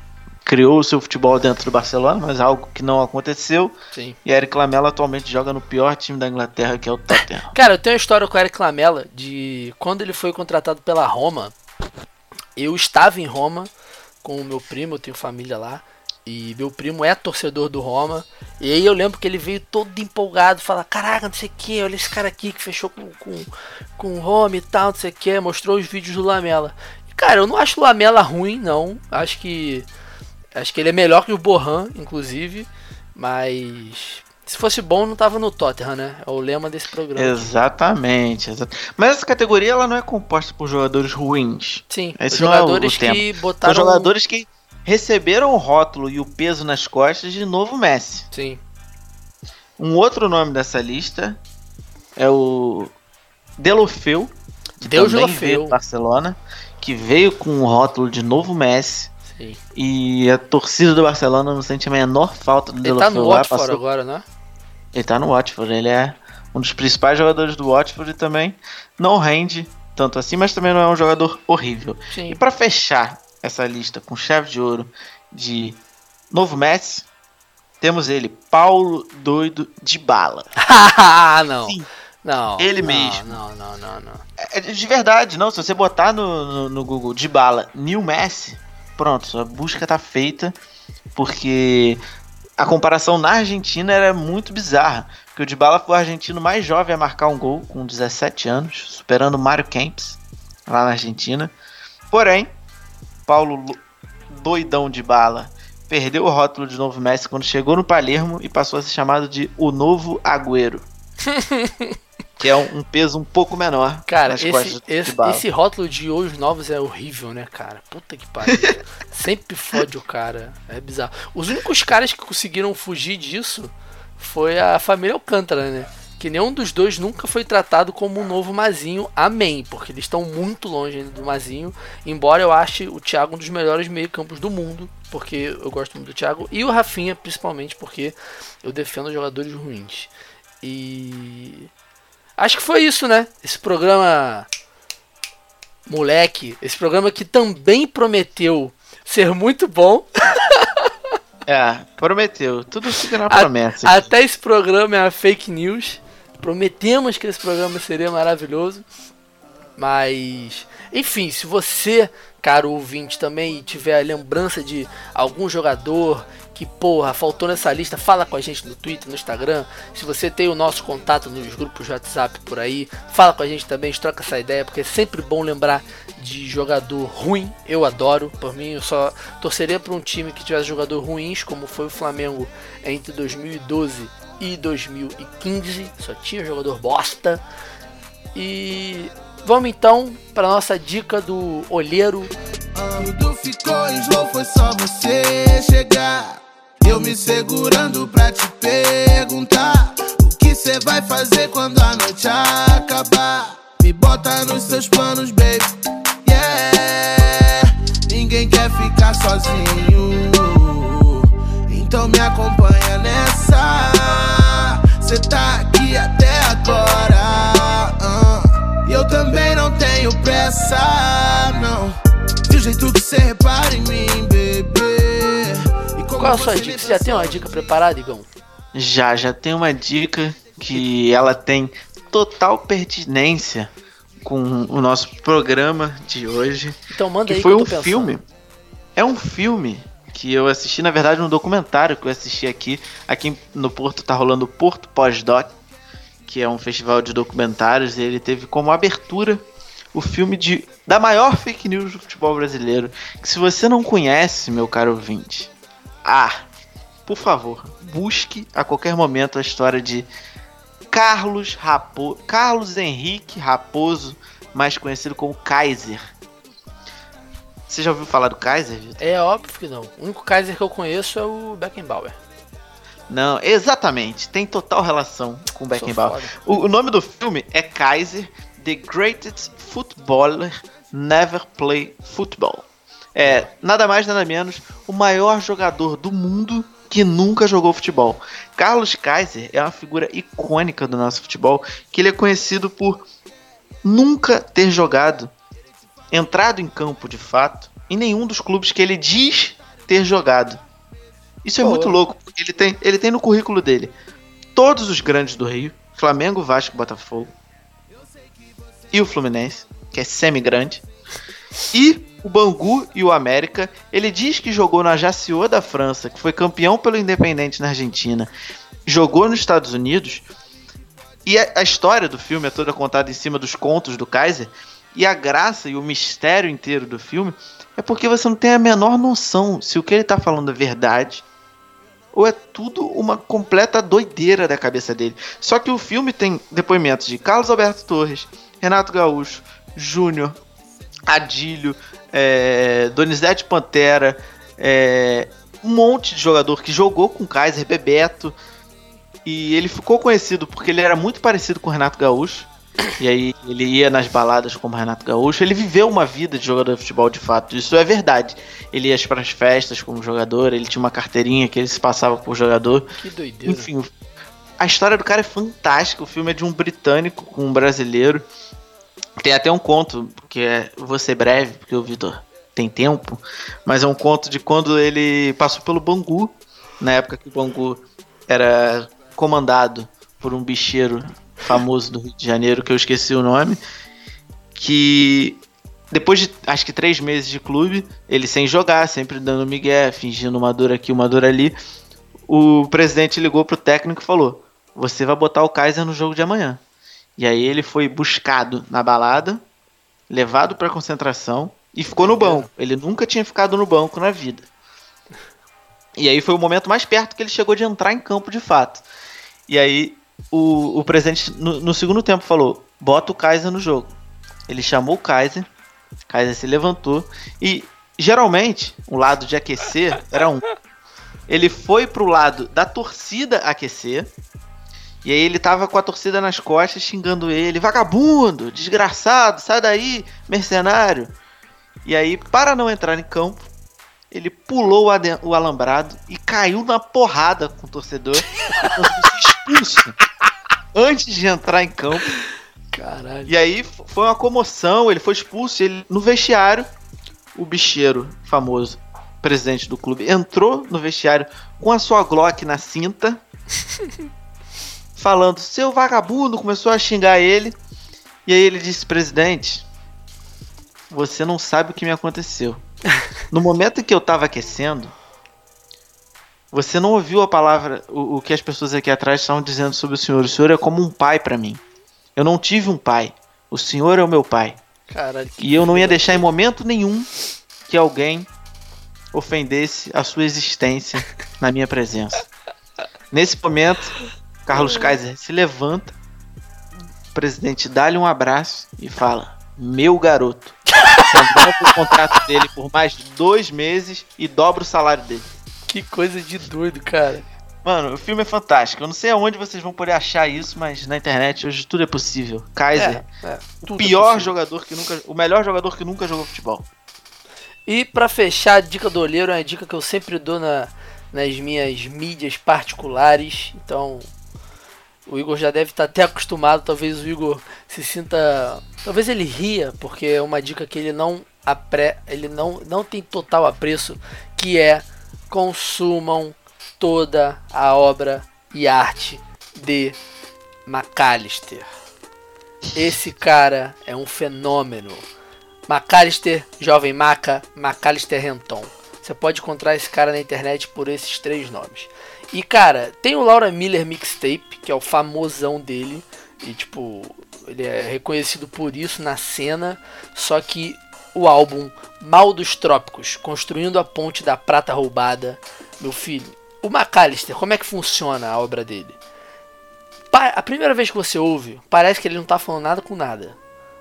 criou o seu futebol dentro do Barcelona, mas algo que não aconteceu. Sim. E Eric Lamela atualmente joga no pior time da Inglaterra, que é o Tottenham. Cara, eu tenho uma história com o Eric Lamela de quando ele foi contratado pela Roma. Eu estava em Roma com o meu primo, eu tenho família lá. E meu primo é torcedor do Roma. E aí eu lembro que ele veio todo empolgado, falar, caraca, não sei o que, olha esse cara aqui que fechou com, com, com o Roma e tal, não sei o que, mostrou os vídeos do Lamela. E, cara, eu não acho o Lamela ruim, não. Acho que. Acho que ele é melhor que o Borran, inclusive. Mas. Se fosse bom, não tava no Tottenham, né? É o lema desse programa. Exatamente, exa- Mas essa categoria ela não é composta por jogadores ruins. Sim, Esse é jogadores tema. que São botaram. jogadores que receberam o rótulo e o peso nas costas de novo Messi. Sim, Um outro nome dessa lista é o Delofeu, que Deus também Deulofeu. veio do Barcelona, que veio com o rótulo de novo Messi. Sim. E a torcida do Barcelona não sente a menor falta do Ele tá no. Watford Passou agora, né? Ele tá no Watford, ele é um dos principais jogadores do Watford e também não rende tanto assim, mas também não é um jogador horrível. E Sim. pra fechar essa lista com chave de ouro de novo Messi, temos ele, Paulo Doido de Bala. Ah, não. Sim. Não. Ele não, mesmo. Não, não, não, não. É de verdade, não. Se você botar no, no, no Google de bala New Messi, pronto, sua busca tá feita. Porque a comparação na Argentina era muito bizarra. Porque o Dybala foi o argentino mais jovem a marcar um gol com 17 anos, superando Mário Kempes lá na Argentina. Porém, Paulo doidão de bala perdeu o rótulo de novo Messi quando chegou no Palermo e passou a ser chamado de o novo Agüero. que é um, um peso um pouco menor Cara, esse, esse, esse rótulo de olhos novos é horrível, né, cara? Puta que pariu. Sempre fode o cara. É bizarro. Os únicos caras que conseguiram fugir disso foi a família Alcântara, né? Que nenhum dos dois nunca foi tratado como um novo Mazinho. Amém. Porque eles estão muito longe ainda do Mazinho. Embora eu ache o Thiago um dos melhores meio-campos do mundo. Porque eu gosto muito do Thiago. E o Rafinha, principalmente, porque eu defendo jogadores ruins. E. acho que foi isso, né? Esse programa. Moleque, esse programa que também prometeu ser muito bom. É, prometeu. Tudo fica na promessa. A, até esse programa é a fake news. Prometemos que esse programa seria maravilhoso. Mas, enfim, se você, caro ouvinte, também tiver lembrança de algum jogador que, porra, faltou nessa lista, fala com a gente no Twitter, no Instagram. Se você tem o nosso contato nos grupos de WhatsApp por aí, fala com a gente também, troca essa ideia, porque é sempre bom lembrar de jogador ruim. Eu adoro, por mim, eu só torceria para um time que tivesse jogador ruins, como foi o Flamengo entre 2012 e 2015. Só tinha jogador bosta. E vamos então para nossa dica do olheiro. Tudo ficou em slow, foi só você chegar. Eu me segurando pra te perguntar O que cê vai fazer quando a noite acabar? Me bota nos seus planos, baby. Yeah. Ninguém quer ficar sozinho. Então me acompanha nessa. Cê tá aqui até agora eu também não tenho pressa, não Do jeito que cê repara em mim, baby qual a sua dica? Você já tem uma dica preparada, Igão? Já, já tem uma dica que ela tem total pertinência com o nosso programa de hoje. Então manda que aí foi que eu um filme. É um filme que eu assisti, na verdade, um documentário que eu assisti aqui. Aqui no Porto tá rolando o Porto Pós-Doc, que é um festival de documentários, e ele teve como abertura o filme de da maior fake news do futebol brasileiro. Que se você não conhece, meu caro ouvinte, ah, por favor, busque a qualquer momento a história de Carlos Rapo... Carlos Henrique Raposo, mais conhecido como Kaiser. Você já ouviu falar do Kaiser, Vitor? É óbvio que não. O único Kaiser que eu conheço é o Beckenbauer. Não, exatamente. Tem total relação com o Beckenbauer. O, o, nome do filme é Kaiser, The Greatest Footballer Never Play Football. É, nada mais, nada menos, o maior jogador do mundo que nunca jogou futebol. Carlos Kaiser é uma figura icônica do nosso futebol, que ele é conhecido por nunca ter jogado, entrado em campo de fato, em nenhum dos clubes que ele diz ter jogado. Isso é muito louco, ele tem, ele tem no currículo dele todos os grandes do Rio, Flamengo, Vasco, Botafogo, e o Fluminense, que é semi-grande, e o Bangu e o América. Ele diz que jogou na Jaciô da França, que foi campeão pelo Independente na Argentina, jogou nos Estados Unidos. E a, a história do filme é toda contada em cima dos contos do Kaiser. E a graça e o mistério inteiro do filme é porque você não tem a menor noção se o que ele está falando é verdade ou é tudo uma completa doideira da cabeça dele. Só que o filme tem depoimentos de Carlos Alberto Torres, Renato Gaúcho, Júnior, Adílio, é, Donizete Pantera, é, um monte de jogador que jogou com Kaiser, Bebeto. E ele ficou conhecido porque ele era muito parecido com o Renato Gaúcho. E aí ele ia nas baladas como Renato Gaúcho. Ele viveu uma vida de jogador de futebol de fato. Isso é verdade. Ele ia para as festas como jogador, ele tinha uma carteirinha que ele se passava por jogador. Que doideira. Enfim, a história do cara é fantástica. O filme é de um britânico com um brasileiro. Tem até um conto, que é Vou ser breve, porque o Vitor tem tempo, mas é um conto de quando ele passou pelo Bangu, na época que o Bangu era comandado por um bicheiro famoso do Rio de Janeiro, que eu esqueci o nome, que depois de acho que três meses de clube, ele sem jogar, sempre dando migué, fingindo uma dor aqui, uma dor ali, o presidente ligou pro técnico e falou: Você vai botar o Kaiser no jogo de amanhã. E aí ele foi buscado na balada, levado para concentração e ficou no banco. Ele nunca tinha ficado no banco na vida. E aí foi o momento mais perto que ele chegou de entrar em campo de fato. E aí o, o presidente no, no segundo tempo falou: bota o Kaiser no jogo. Ele chamou o Kaiser, Kaiser se levantou e geralmente o lado de aquecer era um. Ele foi pro lado da torcida aquecer e aí ele tava com a torcida nas costas xingando ele, vagabundo, desgraçado, sai daí, mercenário. E aí, para não entrar em campo, ele pulou o alambrado e caiu na porrada com o torcedor. Expulso. antes de entrar em campo. Caralho. E aí foi uma comoção, ele foi expulso, ele no vestiário, o bicheiro famoso, presidente do clube, entrou no vestiário com a sua Glock na cinta, falando, seu vagabundo, começou a xingar ele. E aí ele disse, presidente, você não sabe o que me aconteceu. No momento em que eu tava aquecendo, você não ouviu a palavra, o, o que as pessoas aqui atrás estavam dizendo sobre o senhor. O senhor é como um pai pra mim. Eu não tive um pai. O senhor é o meu pai. Caralho. E eu não ia deixar em momento nenhum que alguém ofendesse a sua existência na minha presença. Nesse momento, Carlos Kaiser se levanta, o presidente dá-lhe um abraço e fala: Meu garoto, renova o contrato dele por mais de dois meses e dobra o salário dele. Que coisa de doido, cara. Mano, o filme é fantástico. Eu não sei aonde vocês vão poder achar isso, mas na internet hoje tudo é possível. Kaiser, É, é, o é pior possível. jogador que nunca. O melhor jogador que nunca jogou futebol. E pra fechar, a dica do olheiro é uma dica que eu sempre dou na, nas minhas mídias particulares. Então, o Igor já deve estar até acostumado. Talvez o Igor se sinta. Talvez ele ria, porque é uma dica que ele não apre, ele não, não tem total apreço, que é consumam toda a obra e arte de McAllister. Esse cara é um fenômeno. McAllister, Jovem Maca, McAllister Renton. Você pode encontrar esse cara na internet por esses três nomes. E cara, tem o Laura Miller Mixtape, que é o famosão dele. E tipo, ele é reconhecido por isso na cena. Só que o álbum Mal dos Trópicos, Construindo a Ponte da Prata Roubada, meu filho. O McAllister, como é que funciona a obra dele? A primeira vez que você ouve, parece que ele não tá falando nada com nada.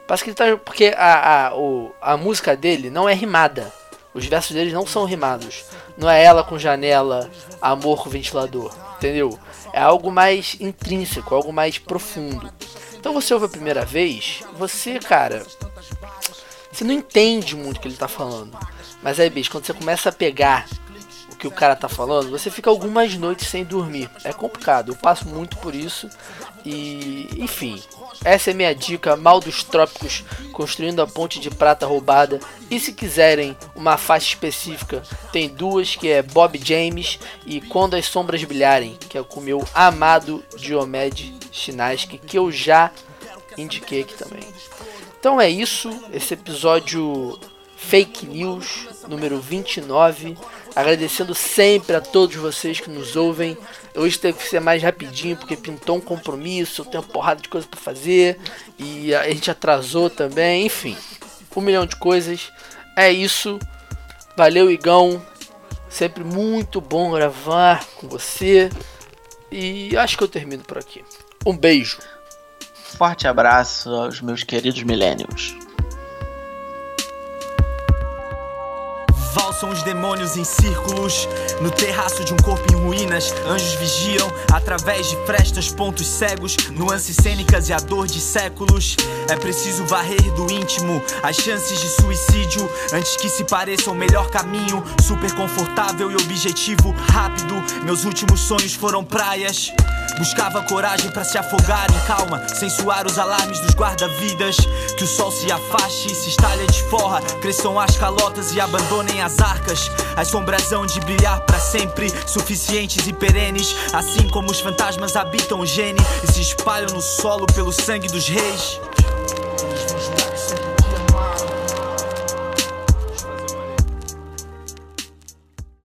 Parece que ele tá. Porque a, a, o, a música dele não é rimada. Os versos dele não são rimados. Não é ela com janela, amor com ventilador. Entendeu? É algo mais intrínseco, algo mais profundo. Então você ouve a primeira vez, você, cara. Você não entende muito o que ele tá falando. Mas aí, bicho, quando você começa a pegar o que o cara tá falando, você fica algumas noites sem dormir. É complicado, eu passo muito por isso. E, enfim, essa é minha dica: Mal dos Trópicos, construindo a ponte de prata roubada. E se quiserem uma faixa específica, tem duas que é Bob James e Quando as Sombras Brilharem, que é com o meu amado Diomed Chinaski, que eu já indiquei aqui também. Então é isso, esse episódio Fake News número 29. Agradecendo sempre a todos vocês que nos ouvem. Hoje teve que ser mais rapidinho porque pintou um compromisso, eu tenho uma porrada de coisa para fazer e a gente atrasou também, enfim. Um milhão de coisas. É isso. Valeu, Igão. Sempre muito bom gravar com você. E acho que eu termino por aqui. Um beijo. Forte abraço aos meus queridos millennials. Valsam os demônios em círculos. No terraço de um corpo em ruínas Anjos vigiam através de frestas Pontos cegos, nuances cênicas e a dor de séculos. É preciso varrer do íntimo As chances de suicídio Antes que se pareça o melhor caminho Super confortável e objetivo rápido. Meus últimos sonhos foram praias. Buscava coragem pra se afogar em calma Sem suar os alarmes dos guarda-vidas. Que o sol se afaste e se estalha de forra Cresçam as calotas e abandonem as arcas, as sombras hão de brilhar para sempre, suficientes e perenes, assim como os fantasmas habitam o gene e se espalham no solo pelo sangue dos reis.